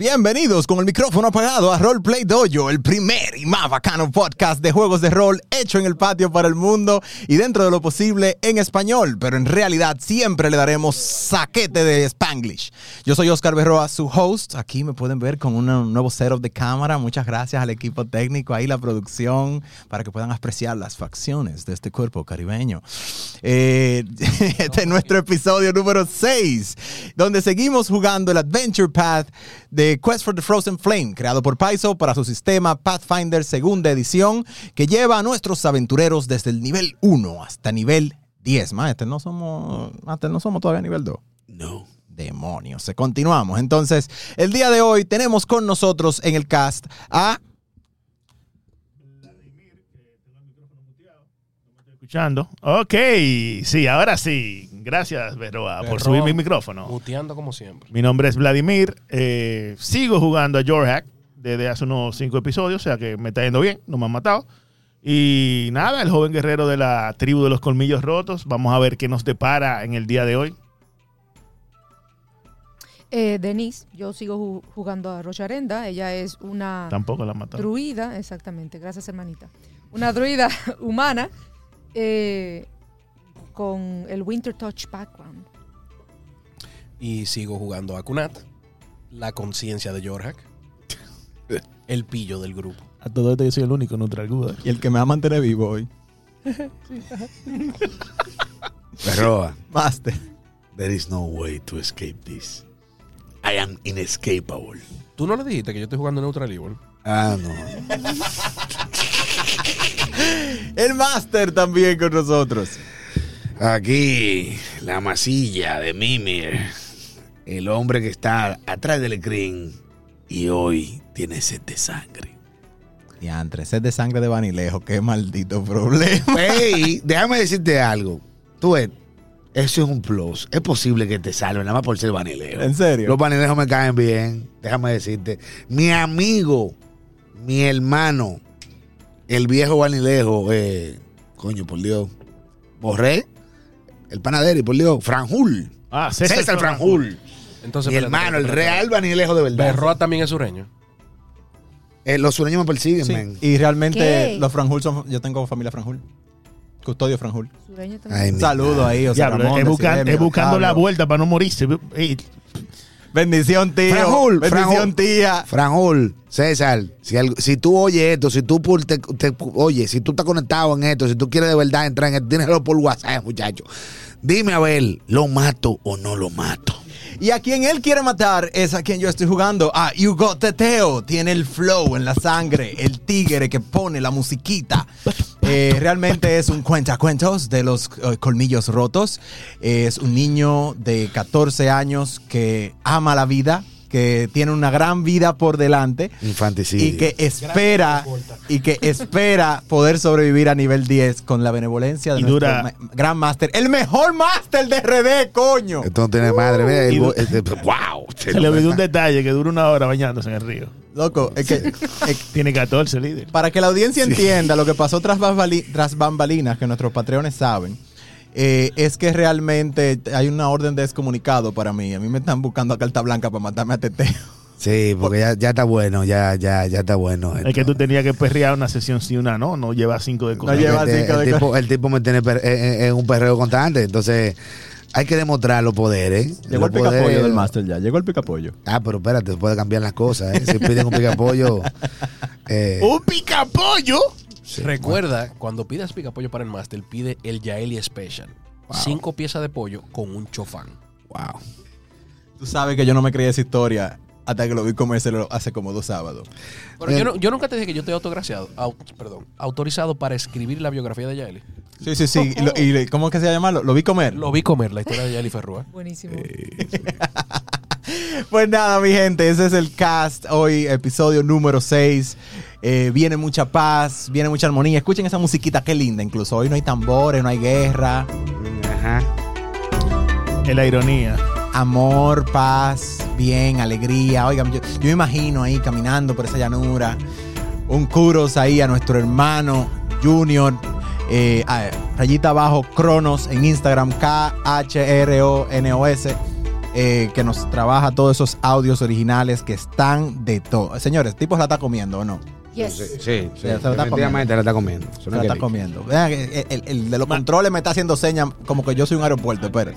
Bienvenidos con el micrófono apagado a Roleplay Dojo, el primer y más bacano podcast de juegos de rol hecho en el patio para el mundo y dentro de lo posible en español, pero en realidad siempre le daremos saquete de Spanglish. Yo soy Oscar Berroa, su host. Aquí me pueden ver con un nuevo setup de cámara. Muchas gracias al equipo técnico, ahí la producción, para que puedan apreciar las facciones de este cuerpo caribeño. Eh, este es nuestro episodio número 6, donde seguimos jugando el Adventure Path de Quest for the Frozen Flame, creado por Paizo para su sistema Pathfinder segunda edición, que lleva a nuestros aventureros desde el nivel 1 hasta nivel 10. Maestro, no somos, maestro, no somos todavía nivel 2. No. Demonios. Se continuamos. Entonces, el día de hoy tenemos con nosotros en el cast a escuchando. Ok, sí, ahora sí. Gracias, Veroa, por subir mi micrófono. Muteando como siempre. Mi nombre es Vladimir. eh, sigo jugando a Jorhack desde hace unos cinco episodios, o sea que me está yendo bien, no me han matado. Y nada, el joven guerrero de la tribu de los colmillos rotos. Vamos a ver qué nos depara en el día de hoy. Eh, Denise, yo sigo ju- jugando a Rocharenda. Ella es una Tampoco la matado. druida, exactamente, gracias hermanita. Una druida humana eh, con el Winter Touch background. Y sigo jugando a Kunat, la conciencia de Jorhak, el pillo del grupo. A todo esto yo soy el único neutral Guda. y el que me va a mantener vivo hoy. Berroa, Master. there is no way to escape this. I am inescapable. ¿Tú no le dijiste que yo estoy jugando Neutral Evil? Ah, no. El Master también con nosotros. Aquí, la masilla de Mimir. El hombre que está atrás del screen. Y hoy tiene sed de sangre. Diantre, sed de sangre de Vanilejo, qué maldito problema. Hey, déjame decirte algo. Tú ves, eso es un plus. Es posible que te salven, nada más por ser vanileo. ¿En serio? Los vanilejos me caen bien. Déjame decirte. Mi amigo, mi hermano, el viejo vanilejo, eh, coño, por Dios, Borré, el panadero, y por Dios, Franjul. Ah, César, Franjul. Entonces, Mi espérate, hermano, el espérate, real vanilejo de verdad. Berroa también es sureño. Eh, los sureños me persiguen, Sí, men. Y realmente ¿Qué? los Franjul son. Yo tengo familia Franjul. Custodio Franjul. Sureño también. Ay, saludo ahí, o sea, Ramón, es, buscan- Desidemio, es buscando la vuelta para no morirse. Ey, Bendición, tío. Franjul, Bendición, Franjul. tía. Franjul, César, si, algo- si tú oyes esto, si tú te, te- oye, si tú estás conectado en esto, si tú quieres de verdad entrar en esto, tieneslo por WhatsApp, muchacho. Dime a ver, ¿lo mato o no lo mato? Y a quien él quiere matar es a quien yo estoy jugando. A Hugo Teteo. Tiene el flow en la sangre. El tigre que pone la musiquita. Eh, realmente es un cuentacuentos de los eh, colmillos rotos. Es un niño de 14 años que ama la vida. Que tiene una gran vida por delante. Infanticidio. Y que espera y que espera poder sobrevivir a nivel 10 con la benevolencia de Y nuestro dura- gran máster. El mejor máster de RD, coño. Esto no tiene madre, mira, el bo- este- wow. se le olvidó un detalle que dura una hora bañándose en el río. Loco, es que es- Tiene 14 líderes. para que la audiencia entienda lo que pasó tras, bambali- tras bambalinas, que nuestros patreones saben, eh, es que realmente hay una orden de descomunicado para mí. A mí me están buscando a carta blanca para matarme a Teteo. Sí, porque ya, ya está bueno, ya, ya, ya está bueno. Es que tú tenías que perrear una sesión sí, una no. No lleva cinco de cosas. No lleva Este, cinco de el, tipo, el tipo me tiene per- en, en un perreo constante, entonces hay que demostrar los poderes. Llegó el poderes- picapollo del máster ya. Llegó el picapollo. Ah, pero espérate, puede cambiar las cosas. ¿eh? Si piden un picapollo. eh, ¡Un picapollo! Sí, Recuerda, cuando pidas picapollo para el máster, pide el Yaeli Special. Cinco piezas de pollo con un chofán. Wow. Tú sabes que yo no me creí esa historia hasta que lo vi comérselo hace como dos sábados. Pero Eh. yo, no- yo nunca te dije que yo estoy autograciado, au- perdón, autorizado para escribir la biografía de Yaeli. Sí, sí, sí. Y, lo- y le- ¿Cómo es que se llama? Lo, lo vi comer. Lo vi comer, la historia de Yaeli Ferrua. Buenísimo. Pues nada, mi gente, ese es el cast. Hoy, episodio número 6. Viene mucha paz, viene mucha armonía. Escuchen esa musiquita, qué linda. Incluso hoy no hay tambores, no hay guerra. Ajá. Es la ironía. Amor, paz, bien, alegría. Oigan, yo, yo me imagino ahí caminando por esa llanura. Un kuros ahí a nuestro hermano Junior. eh, a- rayita abajo, Cronos en Instagram, K-H-R-O-N-O-S. eh, que nos trabaja todos esos audios originales que están de todo. Señores, tipos la está comiendo o no? Yes. Sí, sí, sí. Se la está Definitivamente la está comiendo. Se la está que- comiendo. Vean, el, el- el de los controles me está haciendo señas como que yo soy un aeropuerto. Esperen.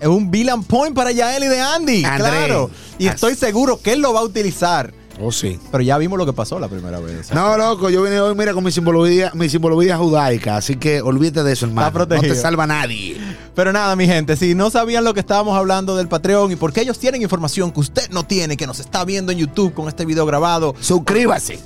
Es un Villain Point para Yael y de Andy. André. Claro. Y As- estoy seguro que él lo va a utilizar. Oh, sí. Pero ya vimos lo que pasó la primera vez. No, loco, yo vine hoy, mira, con mi simbología, mi simbología judaica, así que olvídate de eso, hermano. Está protegido. No te salva nadie. Pero nada, mi gente, si no sabían lo que estábamos hablando del Patreon y porque ellos tienen información que usted no tiene, que nos está viendo en YouTube con este video grabado, Suscríbase.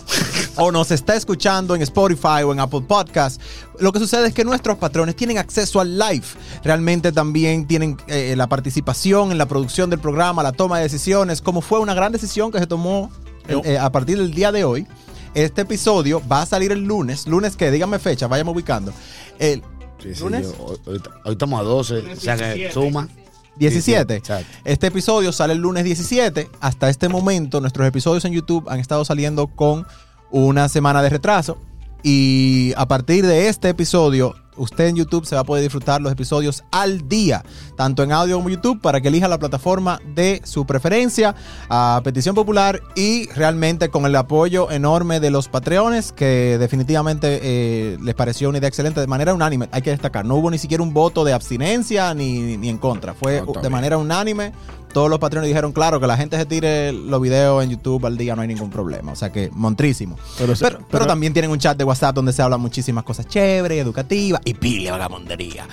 o nos está escuchando en Spotify o en Apple Podcast, lo que sucede es que nuestros patrones tienen acceso al live. Realmente también tienen eh, la participación en la producción del programa, la toma de decisiones, como fue una gran decisión que se tomó eh, eh, a partir del día de hoy. Este episodio va a salir el lunes. ¿Lunes qué? Díganme fecha, vayamos ubicando. El Sí, sí, ¿Lunes? yo- hoy, estamos a 12, o sea que suma. 17. Exacto. Este episodio sale el lunes 17. Hasta este momento, nuestros episodios en YouTube han estado saliendo con una semana de retraso. Y a partir de este episodio, usted en YouTube se va a poder disfrutar los episodios al día, tanto en audio como YouTube, para que elija la plataforma de su preferencia, a petición popular y realmente con el apoyo enorme de los Patreones, que definitivamente eh, les pareció una idea excelente de manera unánime. Hay que destacar, no hubo ni siquiera un voto de abstinencia ni, ni en contra, fue No, de manera unánime. Todos los Patreones dijeron, claro, que la gente se tire los videos en YouTube al día, no hay ningún problema. O sea que, montrísimo. Pero, Pero, pero también tienen un chat de WhatsApp donde se hablan muchísimas cosas chéveres, educativas y pile vagamondería.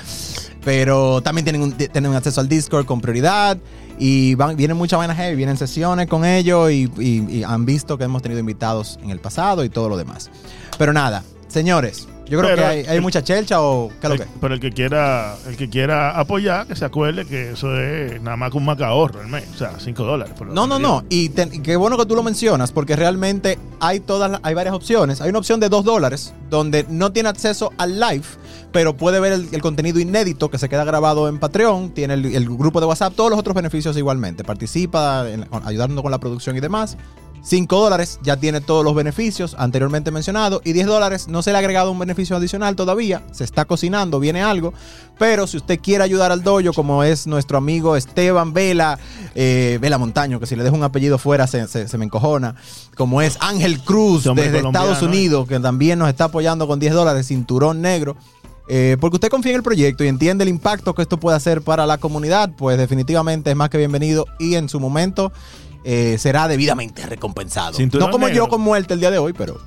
Pero también tienen, un, tienen acceso al Discord con prioridad y van, vienen muchas vainas heavy, vienen sesiones con ellos y, y- y han visto que hemos tenido invitados en el pasado y todo lo demás. Pero nada, señores, yo creo Pero que hay, hay el- mucha chelcha o qué es lo el- que. pero el que quiera el que quiera apoyar, que se acuerde que eso es nada más que un maca ahorro al mes. O sea, 5 dólares. por No, no, no. Y, te- y qué bueno que tú lo mencionas, porque realmente hay todas, hay varias opciones. Hay una opción de 2 dólares, donde no tiene acceso al live, pero puede ver el, el contenido inédito que se queda grabado en Patreon. Tiene el, el grupo de WhatsApp, todos los otros beneficios igualmente. Participa en- ayudando con la producción y demás. 5 dólares ya tiene todos los beneficios anteriormente mencionados. Y 10 dólares no se le ha agregado un beneficio adicional todavía. Se está cocinando, viene algo. Pero si usted quiere ayudar al dojo, como es nuestro amigo Esteban Vela, eh, Vela Montaño, que si le dejo un apellido fuera se, se- se me encojona. Como es Ángel Cruz desde Estados ¿eh? Unidos, que también nos está apoyando con 10 dólares, cinturón negro. Eh, porque usted confía en el proyecto y entiende el impacto que esto puede hacer para la comunidad, pues definitivamente es más que bienvenido y en su momento eh, será debidamente recompensado. Cinturón no como negro. yo con muerte el día de hoy, pero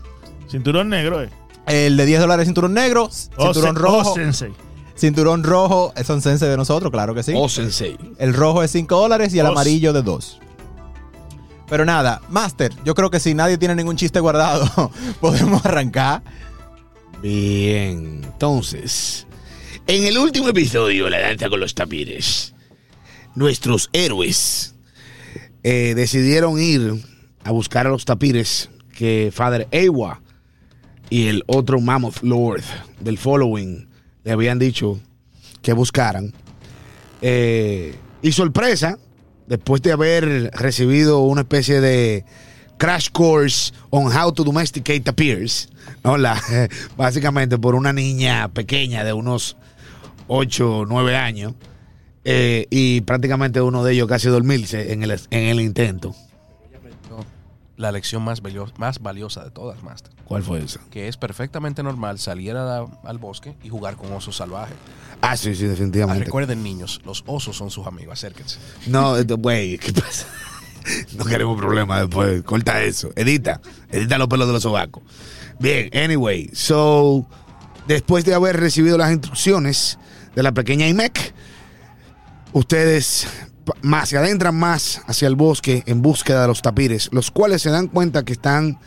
Cinturón negro, eh. el de 10 dólares cinturón negro, O cinturón se- rojo, o sensei. cinturón rojo, eh, son sense de nosotros, claro que sí. Oh, sensei. El rojo es 5 dólares y el amarillo de 2. Pero nada, Master, yo creo que si nadie tiene ningún chiste guardado, podemos arrancar. Bien, entonces, en el último episodio, La danza con los tapires, nuestros héroes eh, decidieron ir a buscar a los tapires que Father Ewa y el otro Mammoth Lord del Following le habían dicho que buscaran. Eh, y sorpresa, después de haber recibido una especie de crash course on how to domesticate tapirs, ¿no? La, básicamente por una niña pequeña de unos 8 o 9 años, eh, y prácticamente uno de ellos casi dormirse en el, en el intento. La lección más, valio- más valiosa de todas, Master. ¿Cuál fue esa? Que es perfectamente normal salir a al bosque y jugar con osos salvajes. Ah, sí, sí, Ah, definitivamente. recuerden, niños, los osos son sus amigos. Acérquense. No, esto, güey, ¿qué pasa? No queremos problemas después. Corta eso. Edita. Edita los pelos de los sobacos. Bien, anyway. So, después de haber recibido las instrucciones de la pequeña IMEC, ustedes más se adentran más hacia el bosque en búsqueda de los tapires, los cuales se dan cuenta que están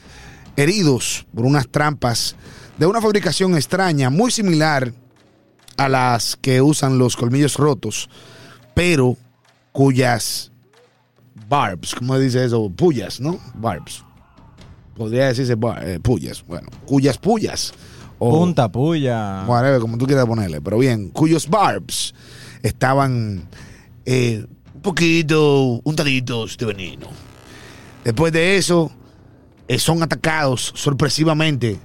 heridos por unas trampas de una fabricación extraña, muy similar a las que usan los colmillos rotos, pero cuyas barbs, ¿cómo se dice eso? Pullas, ¿no? Barbs. Podría decirse bar- eh, pullas, bueno, cuyas pullas. o- Punta puya. whatever, como tú quieras ponerle, pero bien, cuyos barbs estaban eh, un poquito untaditos de veneno. Después de eso, eh, son atacados sorpresivamente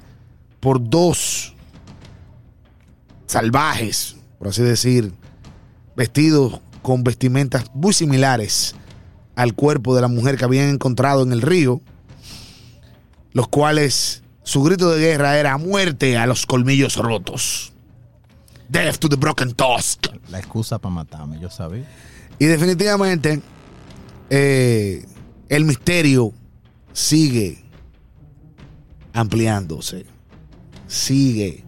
por dos salvajes, por así decir, vestidos con vestimentas muy similares al cuerpo de la mujer que habían encontrado en el río, los cuales su grito de guerra era muerte a los colmillos rotos. Death to the broken tusk. La excusa para matarme, yo sabía. Y definitivamente eh, el misterio sigue ampliándose, sigue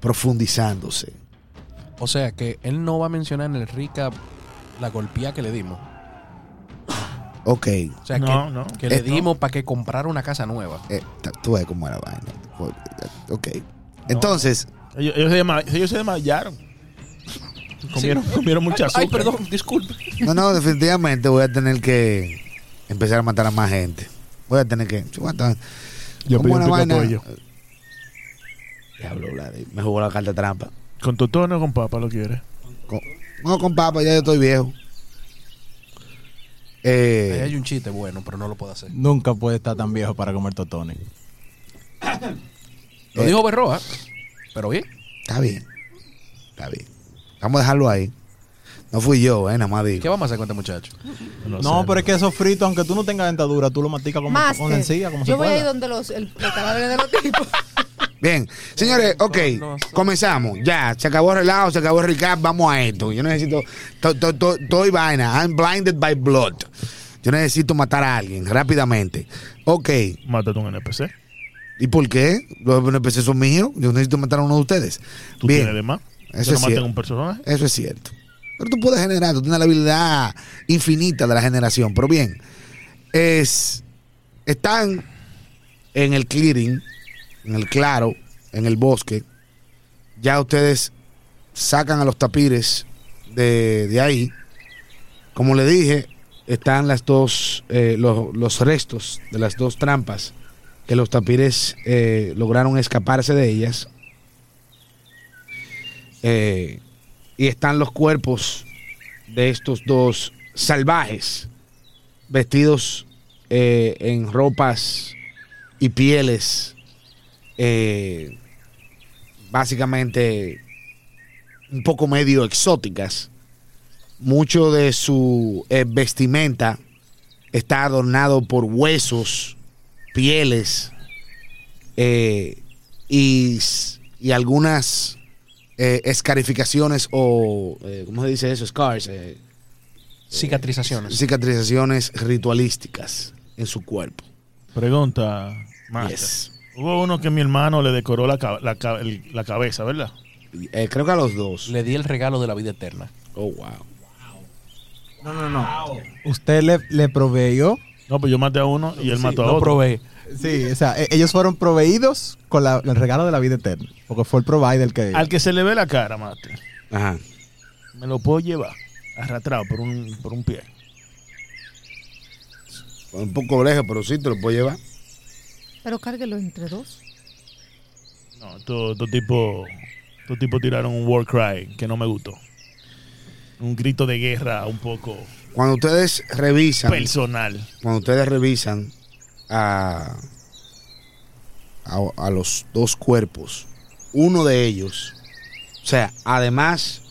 profundizándose. O sea que él no va a mencionar en el recap la golpía que le dimos. Ok, O sea No, que, no. que le Eh, dimos para que comprara una casa nueva. eh, tú ves cómo era la vaina. Ok, entonces, Ellos, ellos se, llama- ellos se desmayaron. Comieron, comieron mucha azúcar. Ay, perdón, disculpe. no, no, definitivamente voy a tener que empezar a matar a más gente. Voy a tener que. Yo ¿Cómo pedí un vaina? pollo. Diablo, me jugó la carta trampa. ¿Con totono o con papa lo quieres? Con- no, con papa, ya yo estoy viejo. Ahí Eh, hay un chiste bueno, pero no lo puedo hacer. Nunca puede estar tan viejo para comer totones. Lo Eh. dijo Berroa, pero bien. está bien. Está bien. Vamos a dejarlo ahí. No fui yo, eh, nada más digo. ¿Qué vamos a hacer con este muchacho? No, No, sé, pero es que esos fritos, aunque tú no tengas dentadura, tú lo maticas como Más. con la encía, como se Yo voy ahí donde los, el, los cadáveres de los tipos. Bien, señores, ok, comenzamos. Ya, se acabó el relajo, se acabó el recap, vamos a esto. Yo necesito, to- to- to- estoy vaina, I'm blinded by blood. Yo necesito matar a alguien rápidamente. Ok, Mátate un NPC. ¿Y por qué? Los NPC son míos, yo necesito matar a uno de ustedes. Tú tienes de Bien, más. Eso no es cierto. un personaje. eso es cierto. Pero tú puedes generar, tú tienes la habilidad infinita de la generación. Pero bien, es, están en el clearing, en el claro, en el bosque. Ya ustedes sacan a los tapires de, de ahí. Como le dije, están las dos, eh, los, los restos de las dos trampas que los tapires eh, lograron escaparse de ellas. Eh, y están los cuerpos de estos dos salvajes vestidos eh, en ropas y pieles básicamente un poco medio exóticas mucho de su vestimenta está adornado por huesos pieles eh, y, y algunas eh, escarificaciones o, eh, ¿cómo se dice eso? Scars, eh, Cicatrizaciones. cicatrizaciones ritualísticas en su cuerpo. Pregunta, Master. Yes. Hubo uno que mi hermano le decoró la, la la cabeza, ¿verdad? Eh, creo que a los dos. Le di el regalo de la vida eterna. Oh, wow. No, no, no. Usted le, le proveyó. No, pues yo maté a uno y él Sí, mató a No otro. probé. Sí, o sea, e- ellos fueron proveídos con la- el regalo de la vida eterna. Porque fue el provider el que. Al que se le ve la cara, Master, Ajá. me lo puedo llevar arrastrado por un, por un pie. Un poco lejos, pero sí te lo puedo llevar. Pero cárguelo entre dos. No, estos estos tipos estos tipos tiraron un war cry que no me gustó. Un grito de guerra un poco Cuando ustedes revisan, personal. cuando ustedes revisan a, a, a los dos cuerpos, uno de ellos, o sea, además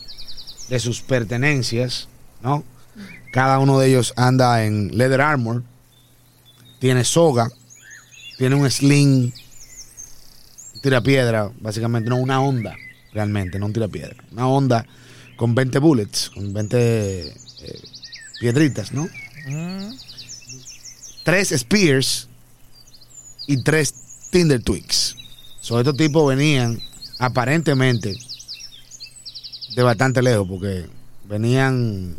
de sus pertenencias, ¿no? Cada uno de ellos anda en leather armor, tiene soga, tiene un sling, un tirapiedra, básicamente, no una onda, realmente, no un tirapiedra, una onda con 20 bullets, con 20 eh, piedritas, ¿no? Tres Spears y tres Tinder Twigs. So, estos tipos venían aparentemente de bastante lejos porque venían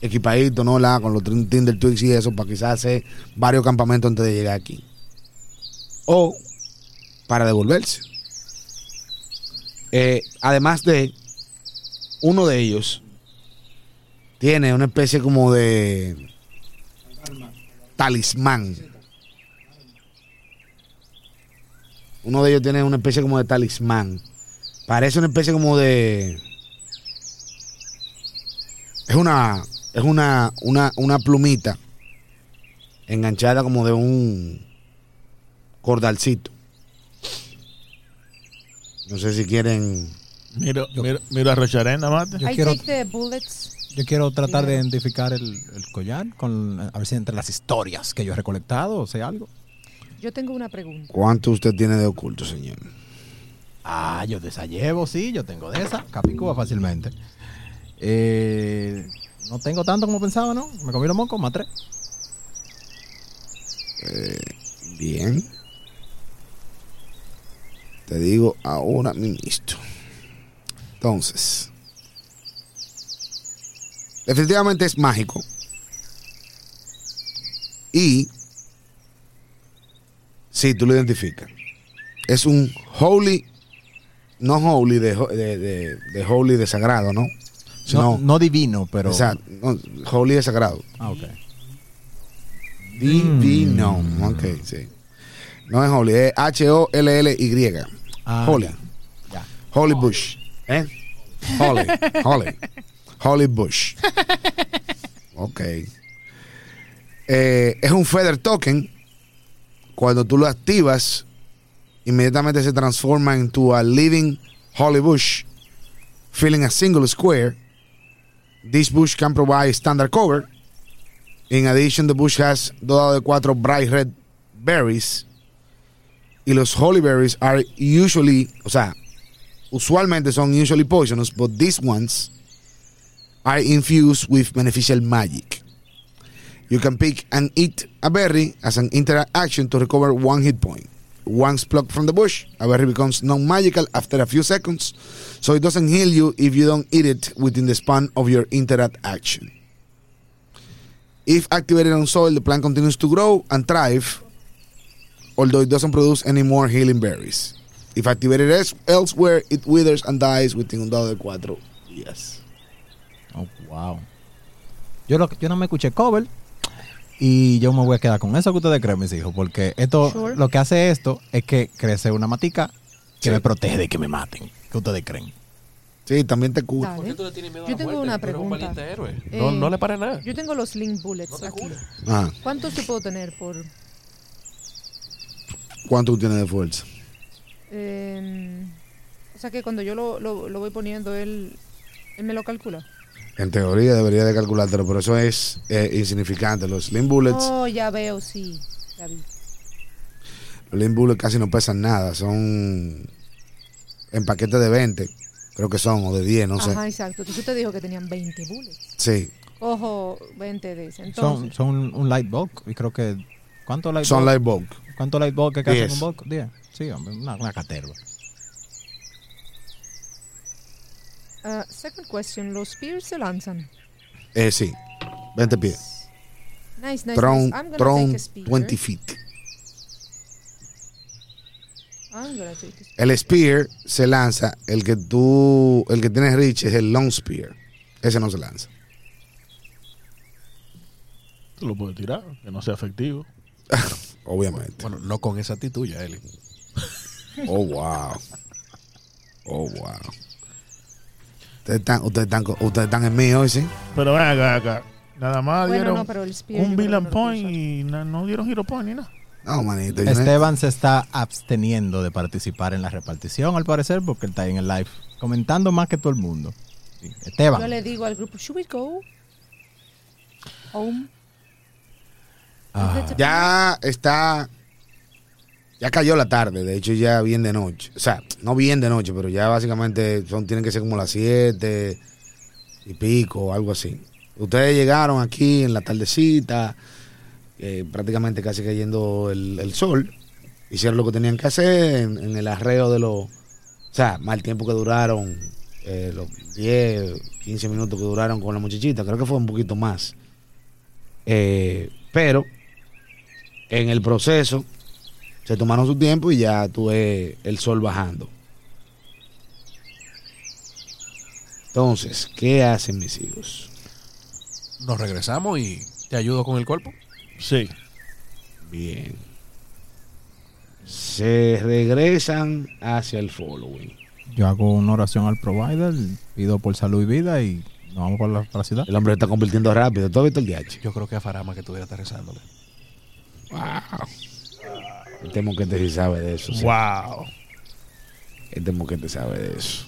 equipaditos, ¿no? La, con los Tinder Twigs y eso para quizás hacer varios campamentos antes de llegar aquí. O para devolverse. Eh, además de uno de ellos tiene una especie como de talismán. Uno de ellos tiene una especie como de talismán. Parece una especie como de. Es una. Es una, una, una plumita enganchada como de un cordalcito. No sé si quieren. Miro, miro, miro a Rocharena, Master. Yo I quiero- take the bullets Yo quiero tratar de identificar el, el collar con a ver si entre las historias que yo he recolectado o sea algo. Yo tengo una pregunta. ¿Cuánto usted tiene de oculto, señor? Ah, yo de esa llevo, sí, yo tengo de esa. Capicúa fácilmente. Eh, no tengo tanto como pensaba, ¿no? Me comí los mocos, más tres. Bien. Te digo ahora ministro. Entonces. Definitivamente es mágico. Y. Sí, tú lo identificas. Es un holy. No holy de, de, de- de holy de sagrado, ¿no? No, Sino- no divino, pero. Exacto. no, holy de sagrado. Ah, ok. Divino. Ok, sí. No es Holy, es H-O-L-L-Y. Ah, Holy. Holy Bush. ¿Eh? Holy. Holy. Holy Bush. Ok. Eh, es un Feather Token. Cuando tú lo activas, inmediatamente se transforma into a living Holy Bush, filling a single square. This bush can provide standard cover. In addition, the bush has dotado de cuatro bright red berries. Y los holy berries are usually, o sea, usualmente son usually poisonous, but these ones are infused with beneficial magic. You can pick and eat a berry as an interaction to recover one hit point. Once plucked from the bush, a berry becomes non-magical after a few seconds, so it doesn't heal you if you don't eat it within the span of your interact action. If activated on soil, the plant continues to grow and thrive, although it doesn't produce any more healing berries. If activated elsewhere, it withers and dies within un dado de días. Wow. Yo, lo, yo no me escuché cover y yo me voy a quedar con eso que ustedes creen, mis hijos, porque esto, Sure. lo que hace esto es que crece una matica que Sí. me protege de que me maten. ¿Qué ustedes creen? Sí, también te cura. Dale. tú le tienes miedo Yo tengo una Tú eres un pregunta. valiente héroe. No, Eh, no le para nada. Yo tengo los Link Bullets No te aquí. cura. Ajá. ¿Cuántos yo puedo tener por...? ¿Cuánto tú tienes de fuerza? eh, o sea que cuando yo lo, lo, lo voy poniendo, él, él me lo calcula. En teoría debería de calculártelo, pero eso es eh, insignificante. Los Slim Bullets, Oh, ya veo, sí. Ya vi. los Slim Bullets casi no pesan nada. Son en paquetes de 20, creo que son, o de 10, no sé. Ajá, exacto. Entonces usted dijo que tenían 20 bullets. Sí, Ojo, 20 de ese. Son, Entonces, son un, un light bulk y creo que... ¿Cuánto light son bulk? light bulk. ¿Cuánto light bulk que Diez. un bulk? 10. Sí, hombre, una, una caterva. Ah, second question. ¿Los spears se lanzan? Eh, sí, 20 pies. Nice, nice, Throne, nice. I'm gonna throne take a spear. 20 feet. I'm gonna take a spear. El spear se lanza, el que tú, el que tienes Rich es el long spear. Ese no se lanza. Tú lo puedes tirar, que no sea efectivo. Obviamente. Bueno, no con esa actitud ya, Eli. Oh, wow. Oh, wow. Ustedes están, ustedes están, ustedes están en mí hoy, ¿sí? Pero ven acá, acá. Nada más Bueno, dieron no, pero el spear. yo un villain lo point y na- no dieron hero point ni nada. No, manito. yo no- Esteban se está absteniendo de participar en la repartición, al parecer, porque él está ahí en el live comentando más que todo el mundo. Sí. Esteban. Yo le digo al grupo, should we go home? Ah, Ya está. Ya cayó la tarde, de hecho ya bien de noche. O sea, no bien de noche, pero ya básicamente son, tienen que ser como las 7 y pico, algo así. Ustedes llegaron aquí en la tardecita, eh, prácticamente casi cayendo el, sol. Hicieron lo que tenían que hacer en, en el arreo de los. O sea, mal tiempo que duraron, eh, los 10, 15 minutos que duraron con la muchachita. Creo que fue un poquito más. Eh, pero en el proceso se tomaron su tiempo y ya tuve el sol bajando. Entonces, ¿qué hacen mis hijos? Nos regresamos y te ayudo con el cuerpo. Sí. Bien. Se regresan hacia el following. yo hago una oración al provider, pido por salud y vida y nos vamos para la, para la ciudad. El hombre se está convirtiendo rápido. ¿Tú has visto el DH? Yo creo que a Farama que tuviera estar rezándole. Wow. Este moquete sí sabe de eso. sí. Wow. Este moquete sabe de eso.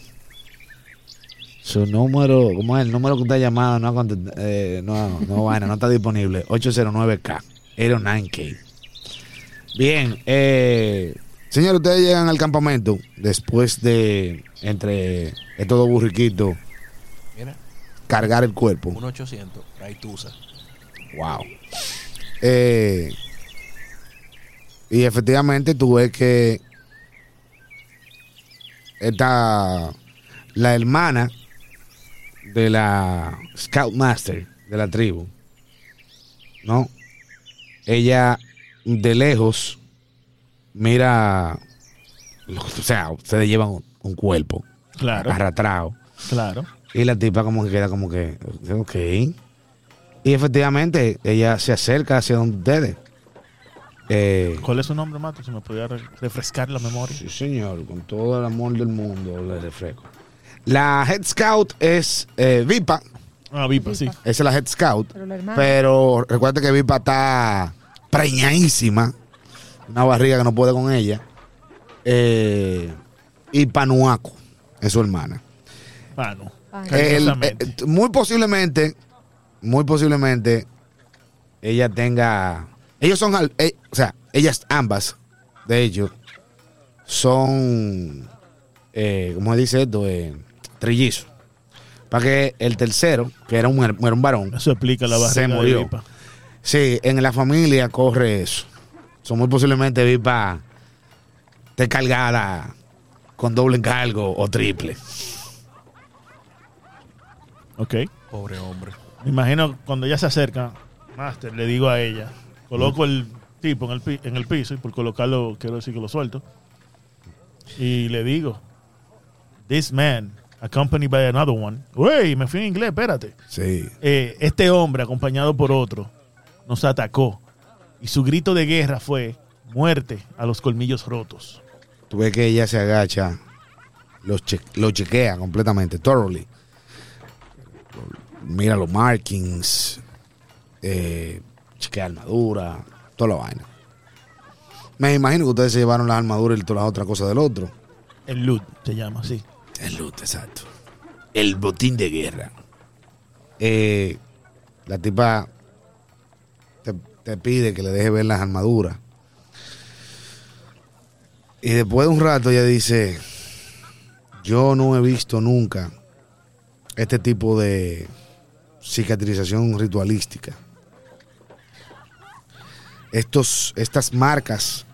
Su número, ¿cómo es? El número que usted ha llamado no, ha eh, no, no, vaina, no está disponible. 809K, 09K. Bien, eh, señor, ustedes llegan al campamento después de, entre estos dos burriquitos, Mira, cargar el cuerpo. 1800, Raitusa. Wow. Eh, y efectivamente tú ves que esta, la hermana de la Scoutmaster de la tribu, ¿no? Ella de lejos mira, o sea, ustedes llevan un, un cuerpo Claro, arrastrado. claro. Y la tipa como que queda como que, ok. Y efectivamente, ella se acerca hacia donde ustedes. Eh, ¿Cuál es su nombre, Mato? Si me pudiera re- refrescar la memoria. sí, señor, con todo el amor del mundo le refresco. La Head Scout es eh, Vipa, Ah, Vipa, sí. Esa es la Head Scout. Pero la. Pero recuerda que Vipa está preñadísima. Una barriga que no puede con ella. Eh, y Panuaco es su hermana. No. Ah, El- eh, muy posiblemente, muy posiblemente, ella tenga. Ellos son, al- eh, o sea, ellas ambas, de hecho, son, eh, ¿cómo se dice esto? Eh, trillizos. Para que el tercero, que era un, her- era un varón, Eso explica la se de murió. Vipa. Sí, en la familia corre eso. Son muy posiblemente Vipa esté cargada con doble encargo o triple. Ok. Pobre hombre. Me imagino cuando ella se acerca, Master, le digo a ella, coloco el tipo en el, pi- en el piso y por colocarlo quiero decir que lo suelto. Y le digo, this man, accompanied by another one. Wey, me fui en inglés, espérate. Sí. Eh, este hombre, acompañado por otro, nos atacó. Y su grito de guerra fue, muerte a los colmillos rotos. Tú ves que ella se agacha, lo, che- lo chequea completamente, thoroughly. Mira los markings, eh, chequea armadura, toda la vaina. Me imagino que ustedes se llevaron las armaduras y todas las otras cosas del otro. El loot se llama así. El loot, exacto. El botín de guerra. Eh, la tipa te, te pide que le deje ver las armaduras. Y después de un rato ella dice, yo no he visto nunca este tipo de cicatrización ritualística. Estos, estas marcas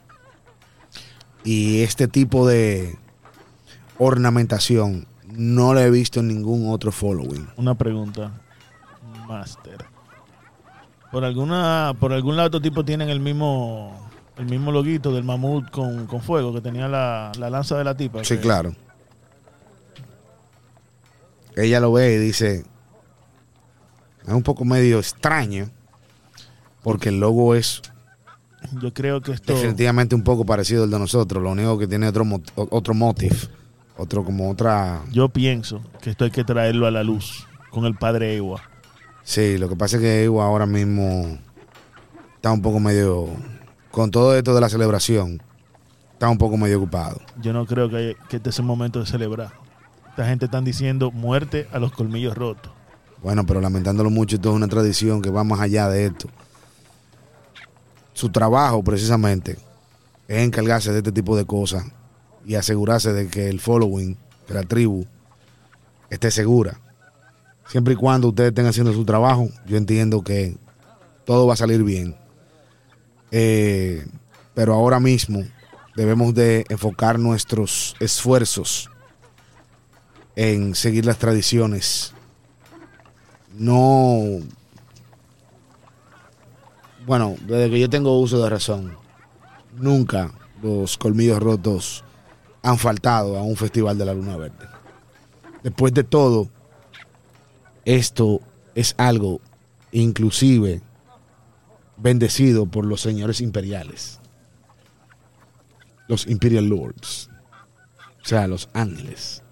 y este tipo de ornamentación no la he visto en ningún otro following. Una pregunta, Master. Por alguna, por algún lado estos tipos tienen el mismo, el mismo loguito del mamut con, con fuego que tenía la, la lanza de la tipa. Sí, que- claro. Ella lo ve y dice, es un poco medio extraño, porque el logo es Yo creo que esto, definitivamente un poco parecido al de nosotros, lo único que tiene otro, otro motif, otro como otra... yo pienso que esto hay que traerlo a la luz con el padre Ewa. Sí, lo que pasa es que Ewa ahora mismo está un poco medio, con todo esto de la celebración, está un poco medio ocupado. Yo no creo que este es el momento de celebrar. Esta gente están diciendo muerte a los colmillos rotos. Bueno, pero lamentándolo mucho, esto es una tradición que va más allá de esto. Su trabajo, precisamente, es encargarse de este tipo de cosas y asegurarse de que el following de la tribu esté segura. Siempre y cuando ustedes estén haciendo su trabajo, yo entiendo que todo va a salir bien. Eh, pero ahora mismo debemos de enfocar nuestros esfuerzos en seguir las tradiciones no. Bueno, desde que yo tengo uso de razón, nunca los colmillos rotos han faltado a un festival de la Luna Verde. Después de todo, esto es algo inclusive bendecido por los señores imperiales, los Imperial Lords, o sea, los ángeles.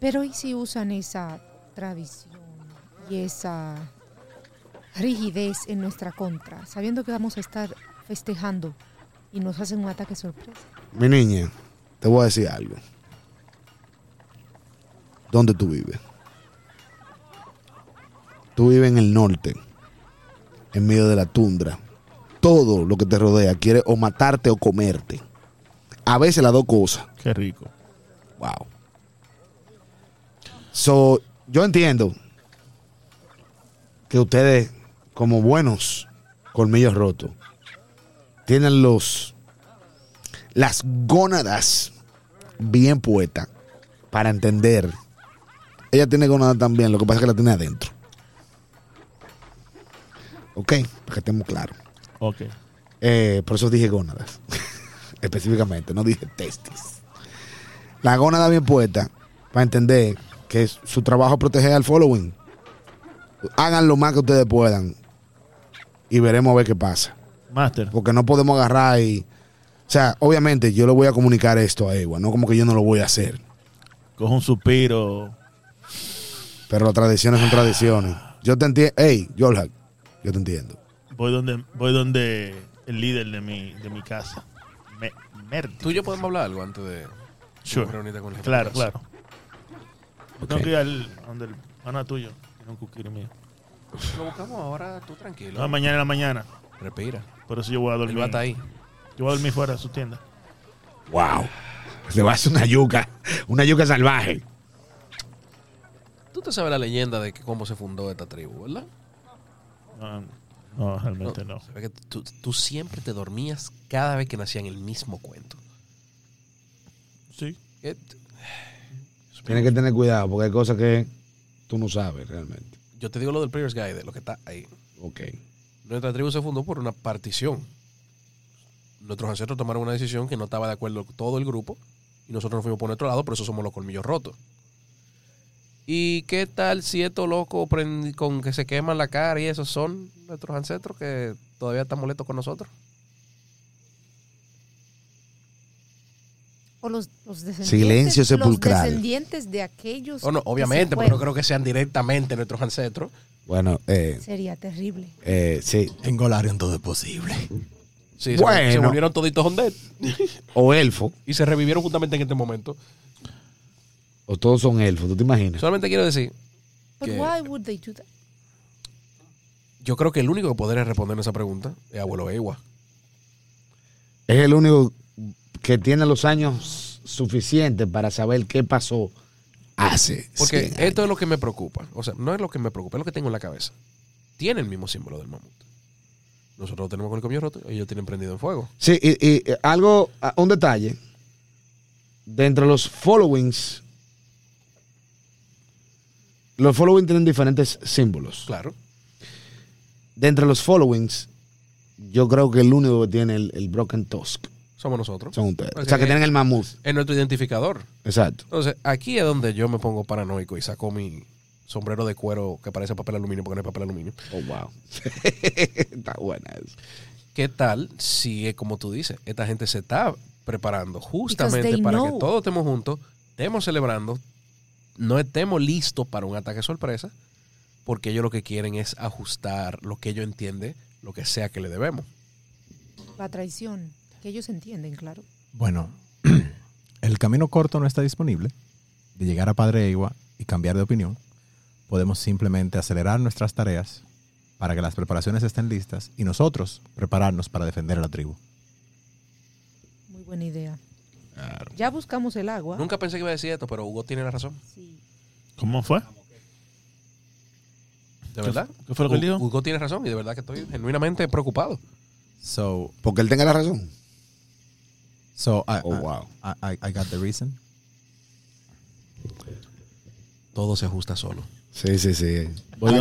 Pero ¿y si usan esa tradición y esa rigidez en nuestra contra, sabiendo que vamos a estar festejando y nos hacen un ataque sorpresa? Mi niña, te voy a decir algo. ¿Dónde tú vives? tú vives en el norte, en medio de la tundra. Todo lo que te rodea quiere o matarte o comerte. A veces las dos cosas. Qué rico. Wow. So, yo entiendo que ustedes, como buenos colmillos rotos, tienen los las gónadas bien puestas para entender. Ella tiene gónadas también, lo que pasa es que la tiene adentro. Ok, para que estemos claros. Ok. Eh, por eso dije gónadas. Específicamente, no dije testis. La gónada bien puesta para entender que es- su trabajo es proteger al following. Hagan lo más que ustedes puedan y veremos a ver qué pasa. Master. Porque no podemos agarrar y. O sea, obviamente yo le voy a comunicar esto a Ewa, no como que yo no lo voy a hacer. Coge un suspiro. Pero las tradiciones son tradiciones. Yo te entiendo. Hey, Jorge, yo te entiendo. Voy donde, voy donde el líder de mi, de mi casa. Me, Merti. Tú y yo podemos hablar algo antes de Sure. reunirte con el Claro, claro. Yo tengo que ir al donde el pana tuyo. Tiene un cuquiri mío. Lo buscamos ahora, tú tranquilo. No, mañana en la mañana. Respira. Por eso yo voy a dormir. va a estar ahí. Yo voy a dormir fuera de su tienda. Wow. Se va a hacer una yuca. Una yuca salvaje. Tú te sabes la leyenda de que cómo se fundó esta tribu, ¿verdad? No, no, realmente no. Se ve que tú, tú siempre te dormías cada vez que nacían el mismo cuento. Sí. Eh, Tienes que tener cuidado porque hay cosas que tú no sabes realmente. Yo te digo lo del Player's Guide, lo que está ahí. Ok. Nuestra tribu se fundó por una partición. Nuestros ancestros tomaron una decisión que no estaba de acuerdo todo el grupo y nosotros nos fuimos por nuestro lado, por eso somos los colmillos rotos. ¿Y qué tal si estos locos con que se queman la cara y esos son nuestros ancestros que todavía están molestos con nosotros? O los, los descendientes. Silencio sepulcral. Los descendientes de aquellos. Obviamente, pero no creo que sean directamente nuestros ancestros. Bueno, eh, Sería terrible. eh, sí. En Golarion todo es posible. Sí, se- Bueno. se, volvieron toditos undead O elfo, y se revivieron justamente en este momento. o todos son elfos, ¿tú te imaginas? Solamente quiero decir, But que- why would they do that? yo creo que el único que podría responder esa pregunta es abuelo Ewa. Es el único que tiene los años suficientes para saber qué pasó hace. Porque 100 esto es lo que me preocupa. O sea, no es lo que me preocupa, es lo que tengo en la cabeza. Tiene el mismo símbolo del mamut. Nosotros lo tenemos con el comillo roto, ellos tienen prendido en fuego. Sí, y, y, eh, algo, ah, un detalle. Dentro de los followings, los followings tienen diferentes símbolos. Claro. Dentro de los followings, yo creo que el único que tiene el, el Broken Tusk Somos nosotros. son ustedes. O sea, que tienen el mamut. Es nuestro identificador. Exacto. Entonces, aquí es donde yo me pongo paranoico y saco mi sombrero de cuero que parece papel aluminio porque no es papel aluminio. Oh, wow. Está buena eso. ¿Qué tal si es como tú dices? Esta gente se está preparando justamente para know. que todos estemos juntos, estemos celebrando, no estemos listos para un ataque sorpresa, porque ellos lo que quieren es ajustar lo que ellos entienden, lo que sea que le debemos. La traición. Que ellos entienden, claro. Bueno, el camino corto no está disponible de llegar a Padre Ewa y cambiar de opinión. Podemos simplemente acelerar nuestras tareas para que las preparaciones estén listas y nosotros prepararnos para defender a la tribu. Muy buena idea. Ya buscamos el agua. Nunca pensé que iba a decir esto, pero Hugo tiene la razón. Sí. ¿Cómo fue? ¿De verdad? qué fue lo que él dijo? Hugo tiene razón y de verdad que estoy genuinamente preocupado. So, Porque él tenga la razón. So I, Oh, I- wow. I, I- I got the reason. Todo se ajusta solo. Sí, sí, sí. Voy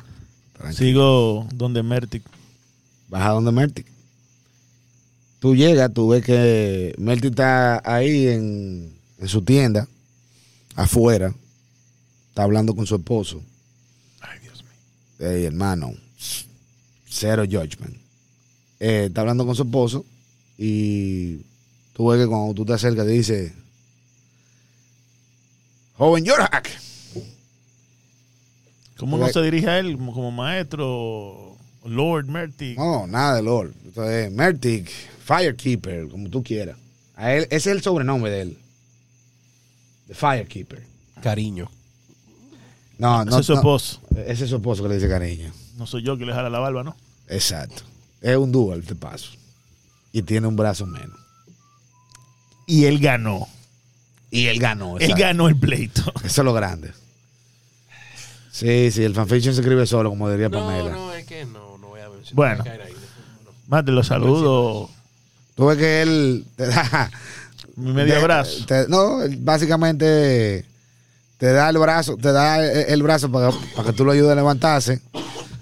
sigo donde Mertic. Baja donde Mertic. Tú llegas, tú ves que Mertic está ahí en, en su tienda, afuera. Está hablando con su esposo. Ay, Dios mío. Ey, hermano, cero judgment. Eh, está hablando con su esposo y tú ves que cuando tú te acercas te dice, joven Yorhak. ¿Cómo no se dirige a él como, como maestro? Lord Mertic. No, nada de Lord. Entonces, Mertic, Firekeeper, como tú quieras. A él, ese es el sobrenombre de él. The Firekeeper. Cariño. No, no. Ese es su no. esposo. Ese es su esposo que le dice cariño. No soy yo que le jala la barba, ¿no? Exacto. Es un dual, te paso. Y tiene un brazo menos. Y él ganó. Y él ganó. Él exacto. ganó el pleito. Eso es lo grande. Sí, sí, el fanfiction se escribe solo, como diría No, Pamela. no, es que no, no voy a mencionar. Bueno. voy a caer ahí. No. Mate, los saludo. Tú ves que él te da. Mi medio te- abrazo. te- no, él básicamente te da el brazo, te da el, el brazo para, para que tú lo ayudes a levantarse.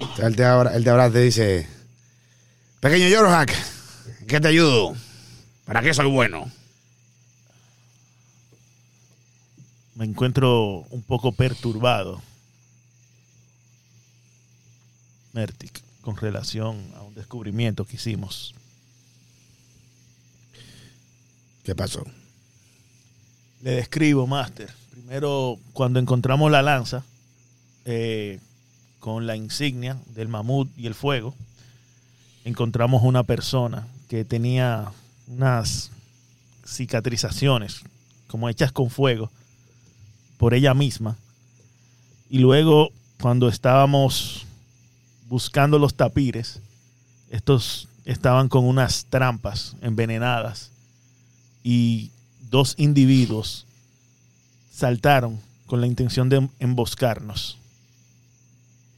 Entonces, Él te, abra, él te abraza y te dice: Pequeño Yorhack, ¿qué te ayudo? ¿Para qué soy bueno? Me encuentro un poco perturbado. Mertic, con relación a un descubrimiento que hicimos. ¿Qué pasó? Le describo, Master. Primero, cuando encontramos la lanza eh, con la insignia del mamut y el fuego, encontramos una persona que tenía unas cicatrizaciones como hechas con fuego por ella misma. Y luego, cuando estábamos buscando los tapires, estos estaban con unas trampas envenenadas y dos individuos saltaron con la intención de emboscarnos.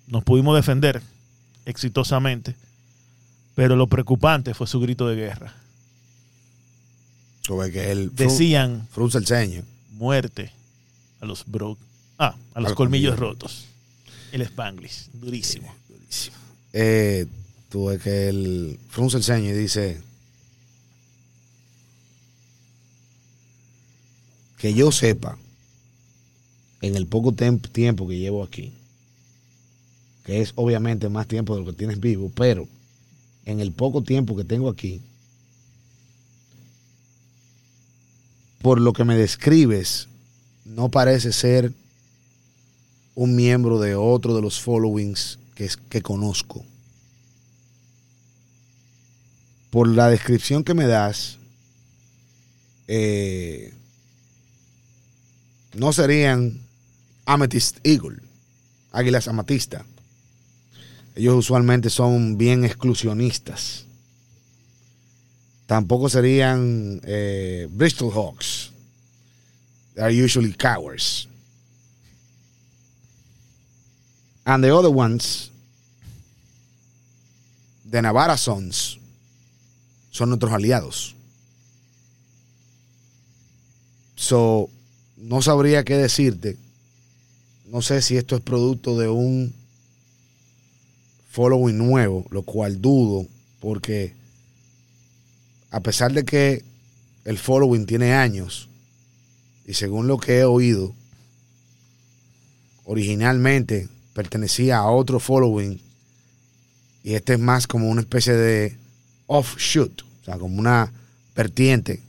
Nos pudimos defender exitosamente, pero lo preocupante fue su grito de guerra. Ves que él Decían el ceño. muerte a los bro ah, a los los colmillos rotos. El Spanglish, durísimo. Eh, tú ves que él frunce el ceño y dice: Que yo sepa, en el poco tiempo que llevo aquí, que es obviamente más tiempo de lo que tienes vivo, pero en el poco tiempo que tengo aquí, por lo que me describes, no parece ser un miembro de otro de los followings que, que conozco. Por la descripción que me das, eh, no serían Amethyst Eagle, águilas amatista. Ellos usualmente son bien exclusionistas. Tampoco serían eh, Bristol Hawks. Are usually cowards. And the other ones, the Navarra Sons, son nuestros aliados. So, no sabría qué decirte. No sé si esto es producto de un following nuevo, lo cual dudo, porque a pesar de que el following tiene años, y según lo que he oído, originalmente pertenecía a otro following, y este es más como una especie de offshoot, o sea, como una vertiente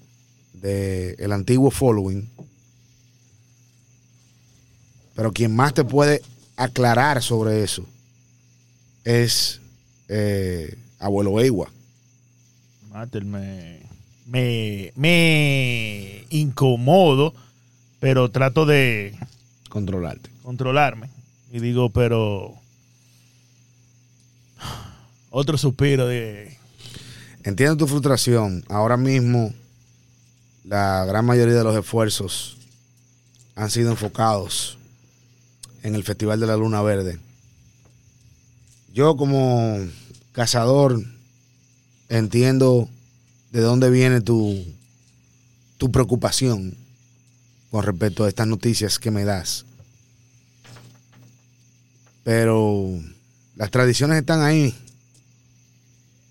del antiguo following. Pero quien más te puede aclarar sobre eso es eh, Abuelo Ewa. Mater, me, me, me incomodo, pero trato de Controlarte. controlarme. Y digo, pero otro suspiro de Entiendo tu frustración. Ahora mismo, la gran mayoría de los esfuerzos han sido enfocados en el Festival de la Luna Verde. Yo como cazador entiendo de dónde viene tu, tu preocupación con respecto a estas noticias que me das. Pero las tradiciones están ahí,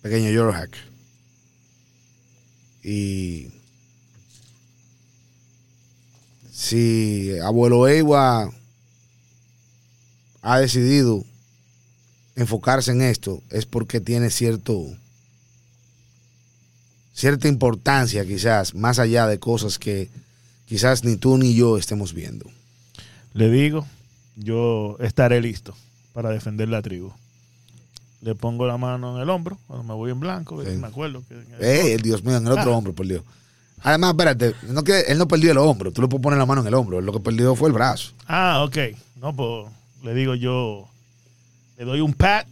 pequeño Yorhack. Y si abuelo Ewa ha decidido enfocarse en esto, es porque tiene cierto cierta importancia quizás, más allá de cosas que quizás ni tú ni yo estemos viendo. Le digo, yo estaré listo para defender la tribu. Le pongo la mano en el hombro cuando me voy en blanco. Sí. Me acuerdo que Eh, Dios mío, en el otro Ah. hombro perdió. Además, espérate, no que él no perdió el hombro, tú le puedes poner la mano en el hombro, lo que perdió fue el brazo. Ah, ok. No, pues le digo yo, le doy un pat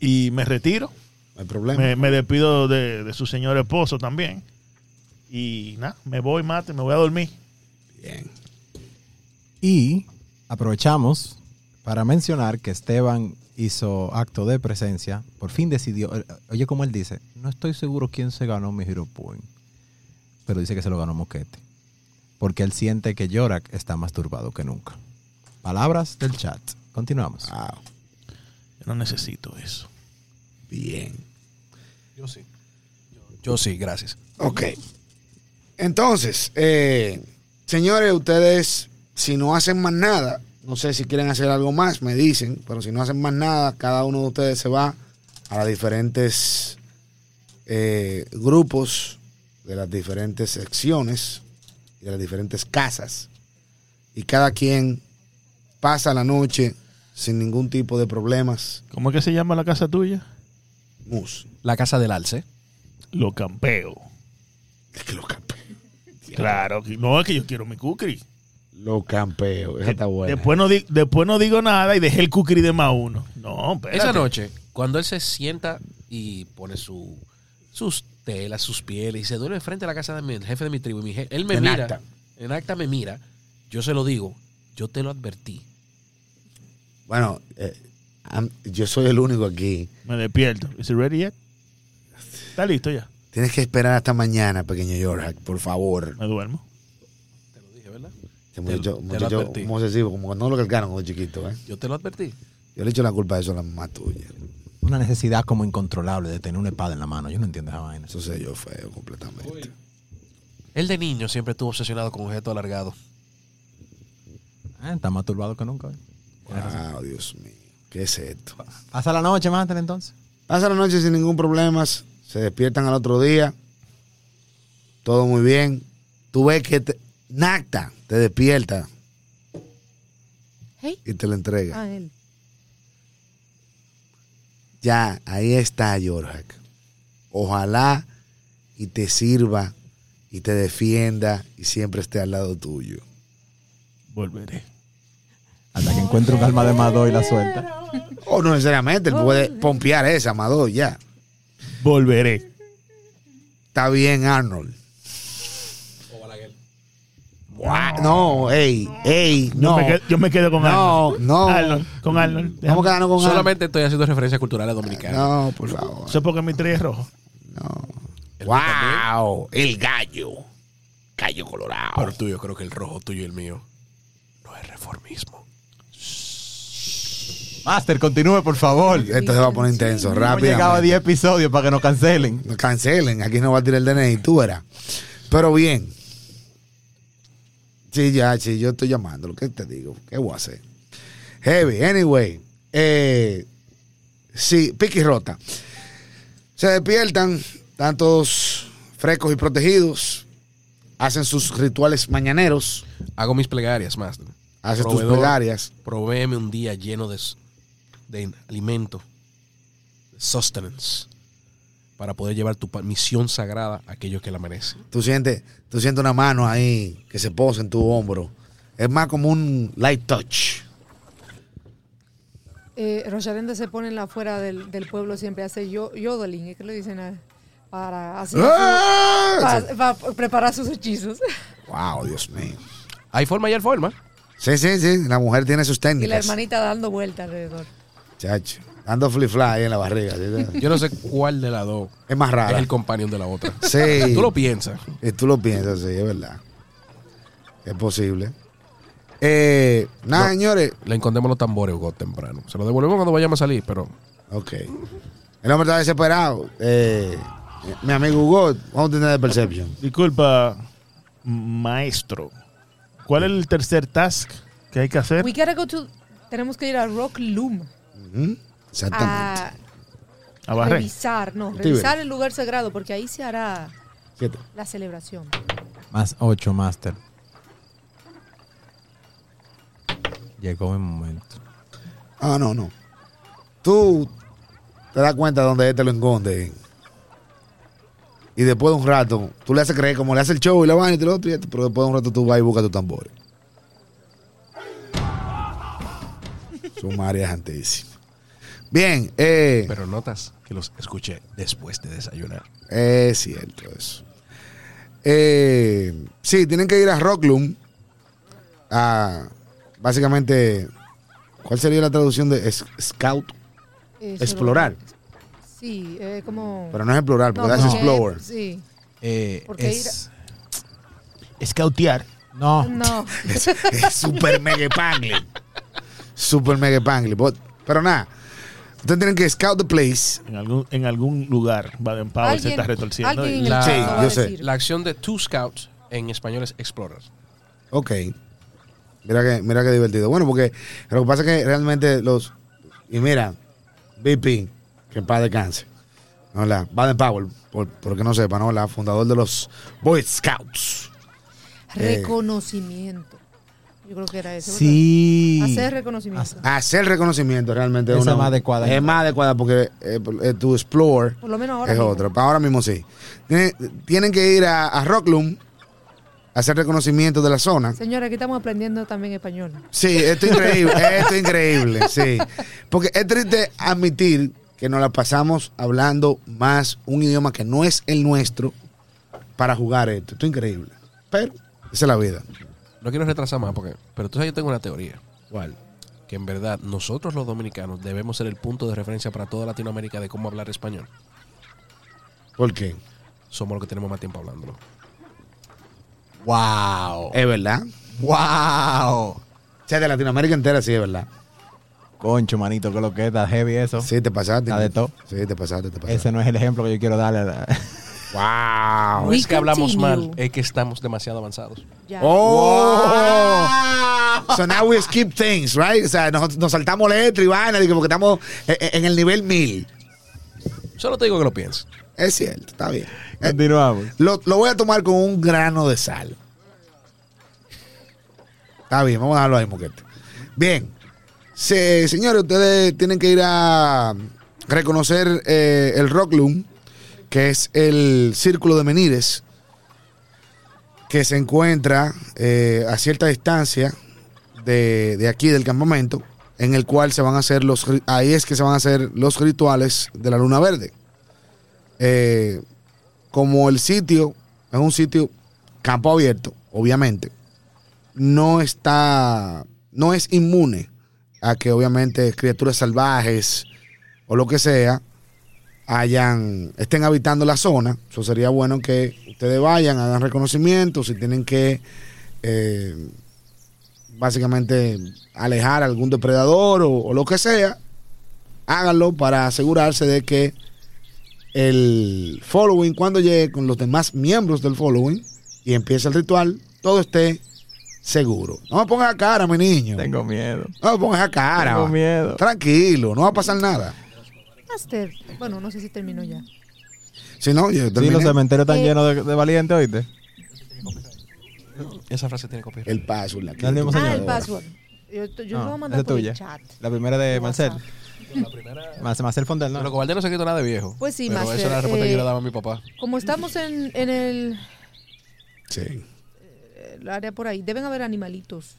y me retiro. No hay problema. Me, me despido de, de su señor esposo también. Y nada, me voy, mate, me voy a dormir. Bien. Y aprovechamos para mencionar que Esteban hizo acto de presencia. Por fin decidió. eh, Oye, como él dice, no estoy seguro quién se ganó mi Hero Point. Pero dice que se lo ganó Moquete. Porque él siente que Yorak está más turbado que nunca. Palabras del chat. Continuamos. Wow. Yo no necesito eso. Bien. Yo sí. Yo sí, gracias. Ok. Entonces, eh, señores, ustedes, si no hacen más nada, no sé si quieren hacer algo más, me dicen, pero si no hacen más nada, cada uno de ustedes se va a los diferentes eh, grupos de las diferentes secciones y de las diferentes casas. Y cada quien pasa la noche sin ningún tipo de problemas. ¿Cómo es que se llama la casa tuya? Mus. La casa del alce. Lo campeo. Es que lo campeo. Claro, no es que yo quiero mi cookie. Lo campeo. Esa está buena. Después no, di- después no digo nada y dejé el cookie de más uno. No, espérate. Esa noche, cuando él se sienta y pone su, sus telas, sus pieles y se duerme frente a la casa del jefe de mi tribu, y mi je- él me En mira, acta. en acta me mira, yo se lo digo, yo te lo advertí. Bueno, eh, yo soy el único aquí. Me despierto. ¿Is it ready yet? Está listo ya. Tienes que esperar hasta mañana, pequeño York, por favor. Me duermo. Te lo dije, ¿verdad? Este Te- muchacho, te lo obsesivo, como cuando no lo cargaron cuando chiquito, ¿eh? Yo te lo advertí. Yo le echo la culpa de eso a la mamá tuya. Una necesidad como incontrolable de tener una espada en la mano. Yo no entiendo esa vaina. Eso sé yo feo completamente. Él de niño siempre estuvo obsesionado con objetos alargados. Ah, está más turbado que nunca. ¿eh? Wow, Dios mío. ¿Qué es esto? Pasa la noche, Master, entonces. Pasa la noche sin ningún problema. Se despiertan al otro día. Todo muy bien. Tú ves que te, Nacta te despierta Hey. y te la entrega. Ah, él. Ya, ahí está, York. Ojalá y te sirva y te defienda y siempre esté al lado tuyo. Volveré. Hasta que encuentre un alma de Mado y la suelta. O no necesariamente, él puede pompear esa, Amador, ya. Volveré. Está bien, Arnold. No, ey, ey, Yo, no. me quedo, yo me quedo con No, Arnold. no. Arnold, con Arnold. Vamos quedarnos con Solamente estoy haciendo referencias culturales dominicanas. Arnold. No, por favor. Eso es porque mi tri es rojo. No. El. Wow, el gallo. Gallo colorado. Pero tú, yo creo que el rojo tuyo y el mío no es reformismo. Master, continúe, por favor. Esto se va a poner intenso, Hemos llegado a rápido. 10 episodios para que nos cancelen. No cancelen, aquí no va a tirar el DNI, tú verás. Pero bien. Sí, ya, sí, yo estoy llamándolo. ¿Qué te digo? ¿Qué voy a hacer? Heavy, anyway. Eh, sí, pique y rota. Se despiertan, están todos frescos y protegidos. Hacen sus rituales mañaneros. Hago mis plegarias, Master. Hacen tus plegarias. Provéeme un día lleno de, de alimento, de sustenance, para poder llevar tu misión sagrada a aquellos que la merecen. Tú sientes, tú sientes una mano ahí que se posa en tu hombro. Es más como un light touch. Eh, se pone en la afuera del, del pueblo, siempre hace yo, yodeling, ¿es que le dicen? a- Para, hacer su- ¡Ah! para- para preparar sus hechizos. Wow, Dios mío. Hay forma y hay forma. Sí, sí, sí. La mujer tiene sus Y la técnicas. hermanita dando vuelta alrededor. Chacho. Dando flip fly ahí en la barriga. ¿sí? Yo no sé cuál de las dos Es más es rara. el companion de la otra. Sí. Tú lo piensas. Y tú lo piensas, sí, es verdad. Es posible. Eh, nada, No. señores. Le escondemos los tambores Hugo, temprano. Se los devolvemos cuando vayamos a salir, pero Ok. El hombre está desesperado. Eh, mi amigo Hugo, vamos a tener de perception. Disculpa, maestro. ¿Cuál es el tercer task que hay que hacer? We gotta go to, tenemos que ir a Rock Loom Exactamente. a revisar, no, revisar el lugar sagrado porque ahí se hará Siete. la celebración. Más 8, Master. Llegó el momento. Ah, no, no. Tú te das cuenta donde él te lo esconde. Y después de un rato, tú le haces creer como le hace el show y la vaina y te lo otro, y esto, pero después de un rato tú vas y buscas tu tambor. Sumaria jantísima. Bien, eh, Pero notas que los escuché después de desayunar. es cierto eso. Eh, sí, tienen que ir a Rockloom a básicamente, ¿cuál sería la traducción de es- scout? Eh, Explorar. Sí, eh, como... Pero no es explorar, porque No, es porque- explorer. Sí. Eh, Porque es, Escautear. no, No. Es, es super mega pangle. Super mega pangle. But- Pero nada, ustedes tienen que scout the place. En algún, en algún lugar Baden Powell se está retorciendo. y- La- Sí, yo sé. decir. La acción de Two Scouts en español es Explorer. Ok. Mira que, mira qué divertido. Bueno, porque lo que pasa es que realmente los. Y mira, BP, que en paz descanse. No, la Baden Powell, por, por que no sepa, ¿no? La fundador de los Boy Scouts. Eh. Yo creo que era eso. ¿verdad? sí. Hacer reconocimiento. Hacer reconocimiento realmente Esa una- es más adecuada. Es más adecuada porque eh, eh, tu explore Por lo menos ahora es mismo. otro. Ahora mismo sí. Tienen, tienen que ir a, a Rockloom a hacer reconocimiento de la zona. Señora, aquí estamos aprendiendo también español. Sí, esto es increíble, esto es increíble, sí. Porque es triste admitir que nos la pasamos hablando más un idioma que no es el nuestro para jugar esto. Esto es increíble. Pero esa es la vida. No quiero retrasar más, porque, pero tú sabes, yo tengo una teoría. ¿Cuál? Que en verdad nosotros los dominicanos debemos ser el punto de referencia para toda Latinoamérica de cómo hablar español. ¿Por qué? Somos los que tenemos más tiempo hablándolo. Wow. Es verdad. Wow. O sea, de Latinoamérica entera sí es verdad. Concho, manito, que lo que está heavy eso. Sí, te pasaste. La de todo. Sí, te pasaste, te pasaste. Ese no es el ejemplo que yo quiero darle. a la- ¡Wow! No es que hablamos mal, es que estamos demasiado avanzados. ¡Oh! So now we skip things, right? O sea, nos, nos saltamos letra y vaina digo, porque estamos en, en el nivel 1000. Solo te digo que lo pienses. Es cierto, está bien. Eh, Continuamos. Lo, lo voy a tomar con un grano de sal. Está bien, vamos a dejarlo ahí, moquete. Bien. Se- señores, ustedes tienen que ir a reconocer eh, el Rockloom, que es el círculo de menires que se encuentra eh, a cierta distancia de, de aquí del campamento, en el cual se van a hacer los, ahí es que se van a hacer los rituales de la luna verde. Eh, como el sitio es un sitio campo abierto, obviamente, no está, no es inmune a que obviamente criaturas salvajes o lo que sea hayan, estén habitando la zona. Eso sería bueno que ustedes vayan, hagan reconocimiento, si tienen que eh, básicamente alejar a algún depredador o, o lo que sea, háganlo para asegurarse de que el following, cuando llegue con los demás miembros del following y empiece el ritual, todo esté seguro. No me pongas a cara, mi niño. Tengo miedo. No me pongas a cara. Tengo miedo. Tranquilo, no va a pasar nada. Master. Bueno, no sé si terminó ya. Si no, yo Sí, terminé. los cementerios están Eh, llenos de, de valientes, ¿oíste? Esa frase tiene copia. el paso. La dimos Ah, el password. Yo, yo No, lo voy a mandar es por tuya. el chat. La primera de Marcel. WhatsApp. Marcel, Marcel Fondel, Pero ¿no? Cobalde no se quitó nada de viejo. Pues sí, Pero Master, esa era la respuesta que yo eh, le daba a mi papá. Como estamos en, en el, Sí. el área por ahí, deben haber animalitos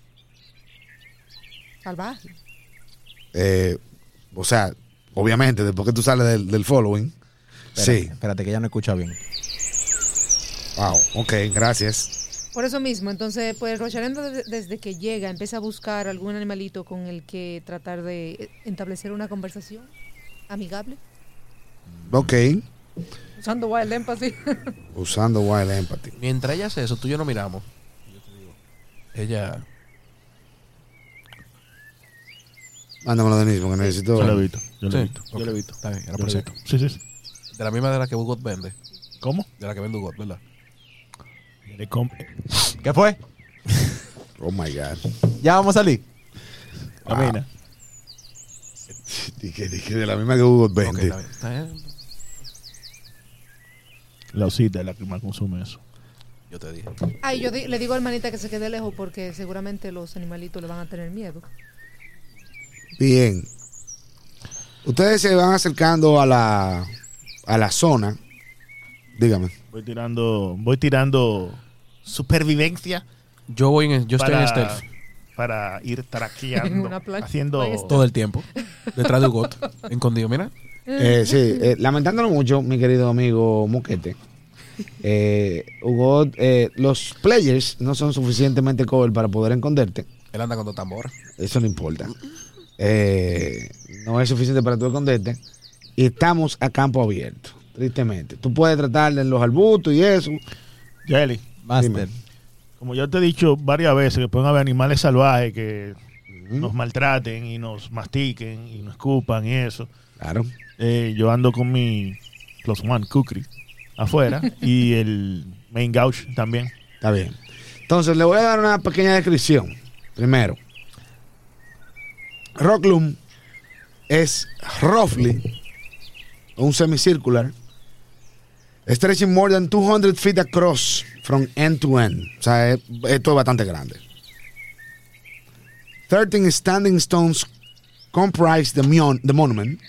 salvajes. Eh, o sea, obviamente, después que tú sales del, del following. Espérate, Sí. Espérate, que ya no escucha bien. Wow, ok, gracias. Por eso mismo, entonces, pues Rocharendo desde, desde que llega empieza a buscar algún animalito con el que tratar de establecer una conversación amigable, Ok, usando Wild Empathy. usando Wild Empathy. Mientras ella hace eso, tú y yo no miramos. Yo te digo, ella. Mándamelo, Denise, porque necesito. Yo lo he visto. Yo lo he Sí, visto. ok. Yo lo he visto. Está bien, era por lo visto. Sí, sí. sí. De la misma de la que Hugo vende. ¿Cómo? De la que vende Hugo, ¿verdad? ¿Qué fue? Oh my God. Ya vamos a salir. Camina. Dije, dije de la misma que Hugo Ok, vende. está bien. Está bien. La osita es la que más consume eso. Yo te dije. Ay, yo di- le digo a hermanita que se quede lejos porque seguramente los animalitos le van a tener miedo. Bien. Ustedes se van acercando a la, a la zona. Dígame. Voy tirando, voy tirando supervivencia Yo voy en, yo estoy en stealth. para ir traqueando, haciendo... Todo el tiempo. Detrás de Ugot. Escondido, mira. Eh, sí, eh, lamentándolo mucho, mi querido amigo Moquete. Eh, Hugo, eh, los players no son suficientemente cover para poder esconderte. Él anda con dos tambores. Eso no importa. Eh, no es suficiente para tú esconderte. Y estamos a campo abierto, tristemente. Tú puedes tratar de los arbustos y eso. Jelly, Master. como yo te he dicho varias veces que pueden haber animales salvajes que nos maltraten y nos mastiquen y nos escupan y eso. Claro. Eh, yo ando con mi Plus One Kukri afuera y el Main Gauch también. Está bien. Entonces, le voy a dar una pequeña descripción. Primero, Rockloom es roughly un semicircular stretching more than 200 feet across from end to end. O sea, es- esto es bastante grande. 13 standing stones comprise the, mon- the monument.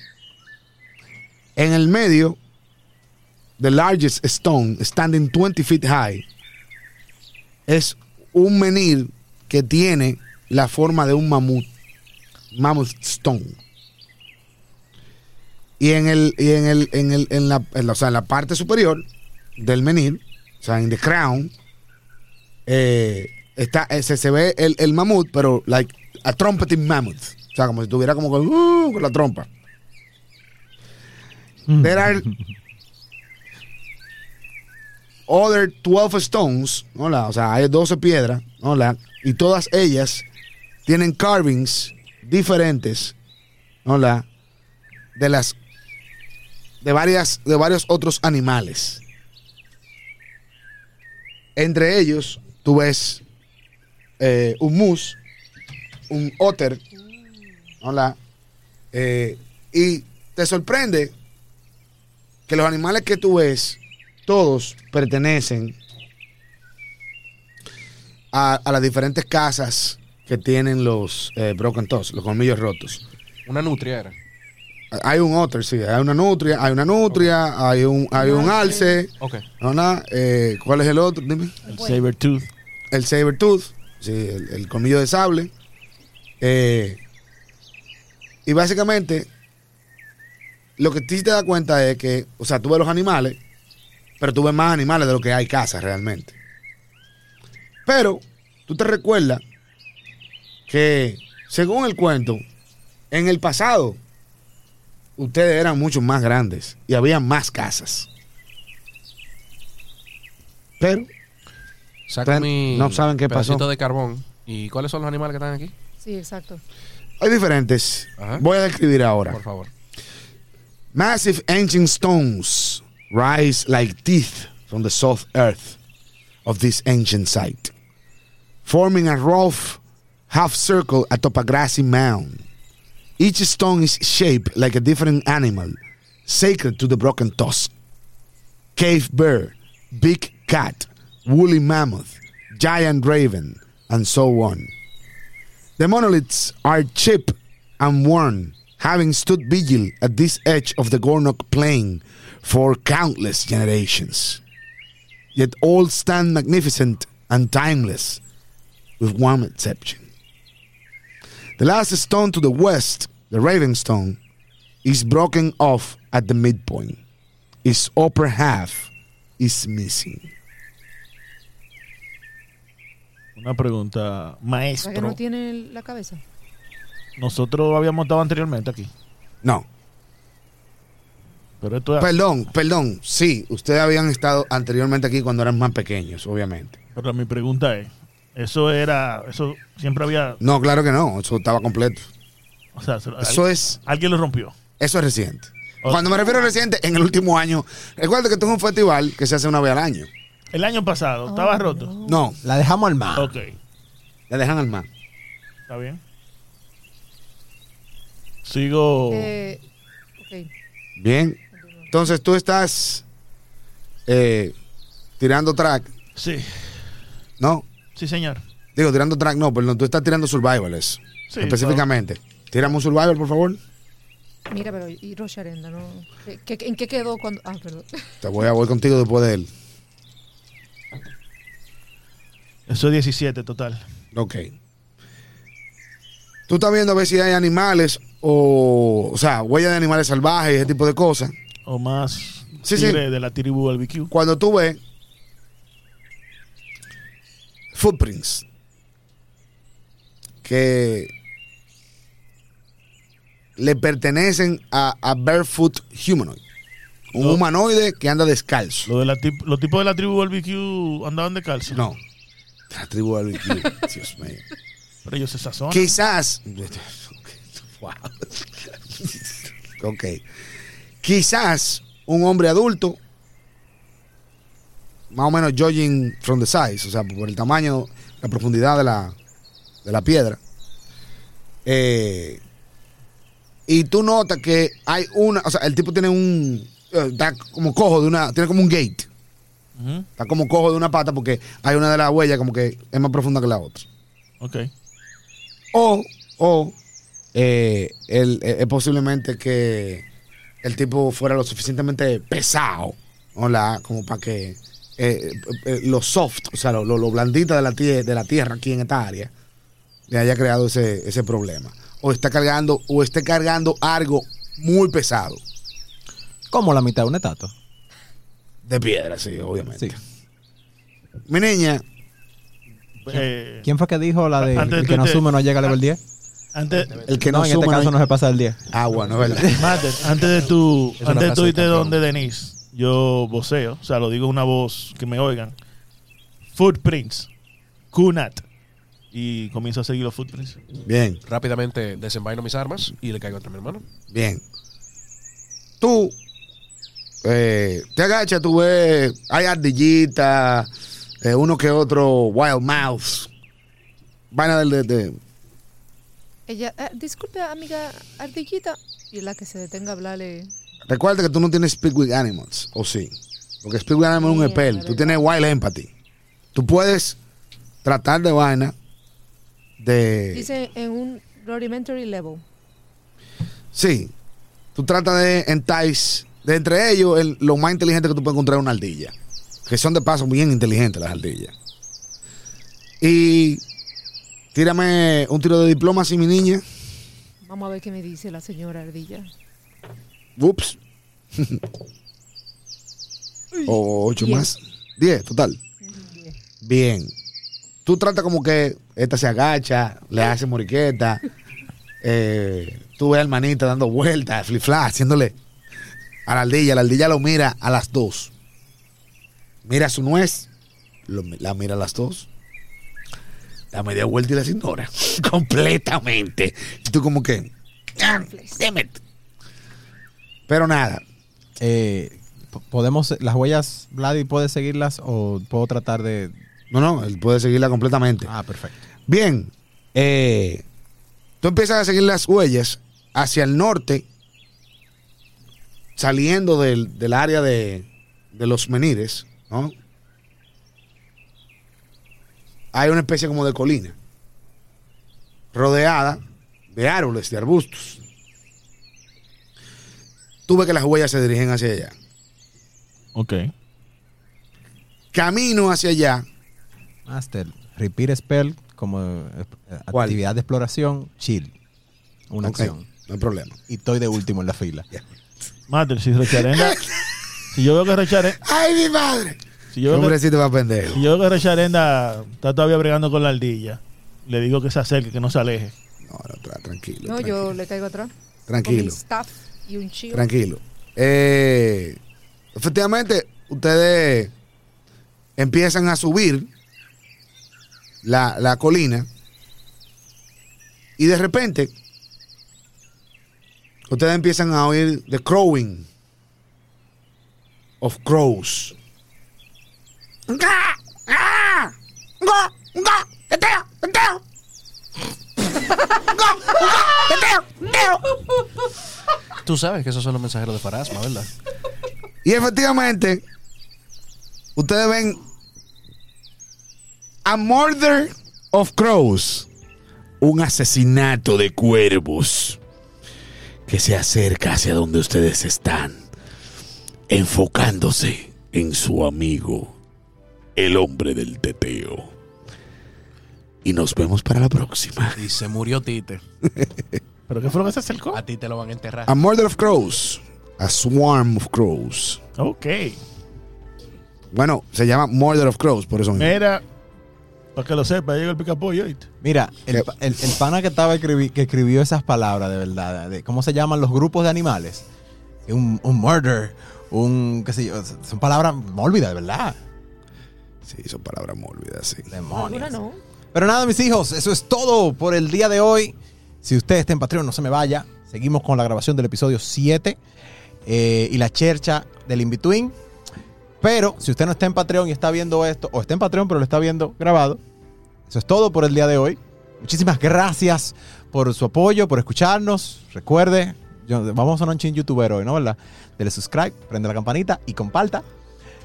En el medio, the largest stone, standing 20 feet high, es un menir que tiene la forma de un mamut, mammoth stone. Y en el, y en el, en el, en la, en la- o sea, en la parte superior del menir, o sea, en the crown, eh, está, eh, se, se ve el, el mamut, pero like a trumpeting mammoth. O sea, como si tuviera como con, uh, con la trompa. There are other 12 stones, ¿no? o sea, hay 12 piedras, ¿no? y todas ellas tienen carvings diferentes, ¿no? de las de varias de varios otros animales. Entre ellos, tú ves eh, un mus, un otter, ¿no? Eh, y te sorprende que los animales que tú ves todos pertenecen a, a las diferentes casas que tienen los eh, broken toes, los colmillos rotos. Una nutria era. Hay un otter, sí, hay una nutria, hay una nutria, hay un, hay un alce, Ok. ¿no? nada, eh, ¿Cuál es el otro? Dime. El Saber Tooth. El saber tooth, sí, el, el colmillo de sable. Eh, y básicamente, lo que sí te das cuenta es que, o sea, tú ves los animales, pero tú ves más animales de lo que hay casas realmente. Pero, tú te recuerdas que, según el cuento, en el pasado, ustedes eran mucho más grandes y había más casas. Pero, Saco Ustedes mi no saben qué pasó. de carbón. ¿Y cuáles son los animales que están aquí? Sí, exacto. hay diferentes. Ajá. Voy a describir ahora. Por favor. Massive ancient stones rise like teeth from the soft earth of this ancient site, forming a rough half circle atop a grassy mound. Each stone is shaped like a different animal, sacred to the broken tusk. Cave bear, big cat, woolly mammoth, giant raven, and so on. The monoliths are chipped and worn, having stood vigil at this edge of the Gornok plain for countless generations. Yet all stand magnificent and timeless, with one exception. The last stone to the west, the Raven Stone, is broken off at the midpoint. Its upper half is missing. Una pregunta, ¿Para que maestro. no tiene la cabeza? Nosotros habíamos estado anteriormente aquí, No, pero esto es, perdón, perdón. Sí, ustedes habían estado anteriormente aquí cuando eran más pequeños, obviamente. pero mi pregunta es, eso era, eso siempre había, No, claro que no, eso estaba completo. o sea, se- Eso al- es, alguien lo rompió. eso es reciente. Cuando me refiero a reciente, en el último año, recuerda que esto es un festival que se hace una vez al año. El año pasado, ¿estaba roto? No, La dejamos al mar. Ok, la dejan al mar. está bien. Sigo, Eh, ok. Bien. Entonces tú estás eh, tirando track, sí, ¿no? Sí señor. Digo, tirando track, no, perdón, tú estás tirando survivals. Sí, específicamente. Tírame un survival, por favor. Mira, pero y Rocha Arenda, ¿no? ¿Qué- qué- en qué quedó cuando.? Ah, perdón. Te voy a voy contigo después de él. Eso es 17 total. Ok. Tú estás viendo a ver si hay animales o, o sea, huellas de animales salvajes y ese tipo de cosas. O más Sí, sí. de la tribu BBQ. Cuando tú ves footprints que le pertenecen a, a Barefoot Humanoid, un No. humanoide que anda descalzo. Lo de la tip- los tipos de la tribu BBQ andaban de calcio. No, la tribu barbecue, Dios mío. Pero ellos se sazonan. Quizás. Wow. ok. Quizás un hombre adulto, más o menos judging from the size, o sea, por el tamaño, la profundidad de la, de la piedra. eh, y tú notas que hay una, o sea, el tipo tiene un, eh, está como cojo de una, tiene como un gate. Está como cojo de una pata porque hay una de las huellas como que es más profunda que la otra. Ok. O, o eh, el- eh, es posiblemente que el tipo fuera lo suficientemente pesado, ¿hola? como para que eh, eh, lo soft, o sea, lo, lo, lo blandita de la, tie- de la tierra aquí en esta área, le haya creado ese, ese problema. O está cargando, o esté cargando algo muy pesado. Como la mitad de una estatua. De piedra, sí, obviamente. Sí. Mi niña, Eh, ¿Quién fue que dijo la de Antes el que no tú te- asume no llega al level 10? antes, el que no, no, en este suma caso no no se pasa del 10. Ah, bueno, es verdad. Mater, antes de tu, antes de de irte donde Denise, yo voceo, o sea, lo digo en una voz que me oigan. Footprints, Kunat. Y comienzo a seguir los footprints. Bien. Rápidamente desenvaino mis armas y le caigo entre mi hermano. Bien. Tú eh, te agachas, tú ves, hay ardillitas, eh, uno que otro wild mouse. Vaina del de, de- Ella, eh, disculpe, amiga Ardillita. Y la que se detenga a hablarle. Recuerda que tú no tienes speak with animals, o sí. Porque speak with animals es un Sí, es Tú verdad. tienes wild empathy. Tú puedes tratar de vaina de. Dice en un rudimentary level. Sí. Tú tratas de entice. De entre ellos, el- lo más inteligente que tú puedes encontrar es una ardilla. Que son de paso bien inteligentes las ardillas. Y. Tírame un tiro de diplomacia, mi niña. Vamos a ver qué me dice la señora Ardilla. Ups. o ocho Diez. más. Diez, total. Bien. Tú tratas como que esta se agacha, le hace moriqueta. eh, tú ves al manita dando vueltas, flip flap, haciéndole a la ardilla. La ardilla lo mira a las dos. Mira su nuez, lo- la mira a las dos. Da media vuelta y las ignora. Completamente. Y tú como que... "Ah, damn it". Pero nada, Eh, po- podemos, las huellas, Vladi, ¿puedes seguirlas o puedo tratar de...? No, no, él puede seguirla completamente. Ah, perfecto. Bien, eh, tú empiezas a seguir las huellas hacia el norte, saliendo del, del área de, de los menires, ¿no? Hay una especie como de colina, rodeada de árboles, de arbustos. Tú ves que las huellas se dirigen hacia allá. Ok. Camino hacia allá, Master, repeat spell como eh, ¿Cuál? actividad de exploración, chill. Una acción. no hay problema. Y estoy de último en la fila. Mater, si Recharenda. si yo veo que Recharenda. ¡Ay, mi madre! Si yo veo que, Hombrecito va a pendejo. si yo veo que Recharenda está todavía bregando con la ardilla, le digo que se acerque, que no se aleje. No, no, tra- tranquilo. No, tranquilo, yo le caigo atrás. Con mi Tranquilo, staff y un chivo. tranquilo. Eh, efectivamente, ustedes empiezan a subir la, la colina y de repente ustedes empiezan a oír the crowing of crows. Tú sabes que esos son los mensajeros de Farasma, ¿verdad? Y efectivamente, ustedes ven a murder of crows, un asesinato de cuervos que se acerca hacia donde ustedes están, enfocándose en su amigo, el hombre del teteo. y nos vemos para la próxima. Y se murió Tite. ¿Pero qué fue lo que se acercó? A ti te lo van a enterrar. A Murder of Crows. A Swarm of Crows. Ok. Bueno, se llama Murder of Crows, por eso mismo. Mira, para que lo sepa, llega el picapollo. Mira, pa- el- el pana que estaba escribi- que escribió esas palabras de verdad, de cómo se llaman los grupos de animales. Un, un murder, un qué sé yo, son palabras mórbidas, de verdad. Sí, son palabras mórbidas, sí. Demonios. No. Pero nada, mis hijos, eso es todo por el día de hoy. Si usted está en Patreon, no se me vaya. Seguimos con la grabación del episodio 7 eh, y la chercha del In-Between. Pero si usted no está en Patreon y está viendo esto, o está en Patreon pero lo está viendo grabado, eso es todo por el día de hoy. Muchísimas gracias por su apoyo, por escucharnos. Recuerde, vamos a un chin youtuber hoy, ¿no? ¿Verdad? Dele subscribe, prende la campanita y comparta.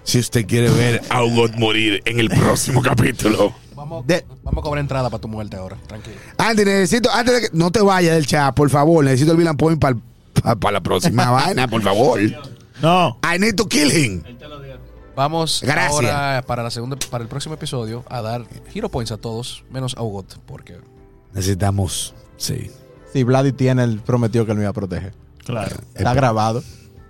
Si usted quiere ver a Hugot morir en el próximo capítulo. Vamos, De- vamos a cobrar entrada para tu muerte ahora. Tranquilo. Andy, necesito, antes de que no te vayas del chat, por favor, necesito el villain point para la próxima vaina, por favor. No. I need to kill him. Vamos Gracias. ahora para, la segunda, para el próximo episodio a dar hero points a todos, menos a Ugot, porque Necesitamos, sí. Si Vladi tiene, él prometió que él me iba a proteger. Claro. Está grabado.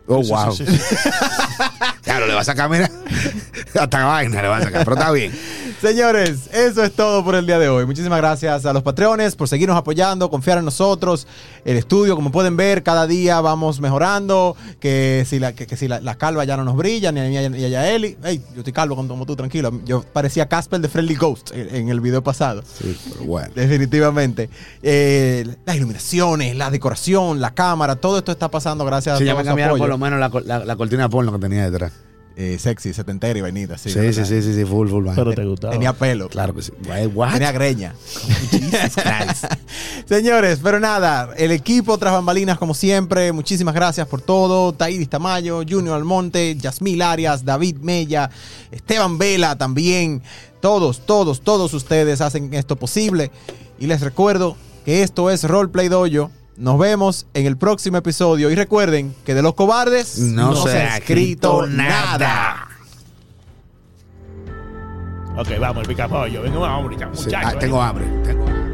Oh, Sí, wow. sí, sí, sí. Claro, le va a sacar, mira. Hasta vaina le va a sacar, pero está bien. Señores, eso es todo por el día de hoy. Muchísimas gracias a los Patreones por seguirnos apoyando, confiar en nosotros. El estudio, como pueden ver, cada día vamos mejorando. Que si la, que, que si la, la calva ya no nos brilla, ni a mí ni a Yaeli. Ey, yo estoy calvo como tú, tranquilo. Yo parecía Casper de Friendly Ghost en, en el video pasado. Sí, pero bueno. Definitivamente. Eh, las iluminaciones, la decoración, la cámara, todo esto está pasando gracias Sí, a ya todo me cambiaron apoyo. por lo menos la, la, la cortina de porno que tenía detrás. Eh, sexy, setentera y vainita. Sí, Sí, sí, sí, sí, sí, full, full. vaina. Pero te gustaba. Tenía pelo. Claro que sí. What? Tenía greña. Jesus Christ. Señores, pero nada, el equipo tras bambalinas como siempre, muchísimas gracias por todo. Tairis Tamayo, Junior Almonte, Yasmil Arias, David Mella, Esteban Vela también. Todos, todos, todos ustedes hacen esto posible. Y les recuerdo que esto es Roleplay Dojo. Nos vemos en el próximo episodio. Y recuerden que de los cobardes No se ha escrito nada. Ok, vamos, el picapollo. Venga, vamos, Sí, muchachos. ah, tengo hambre. Tengo hambre.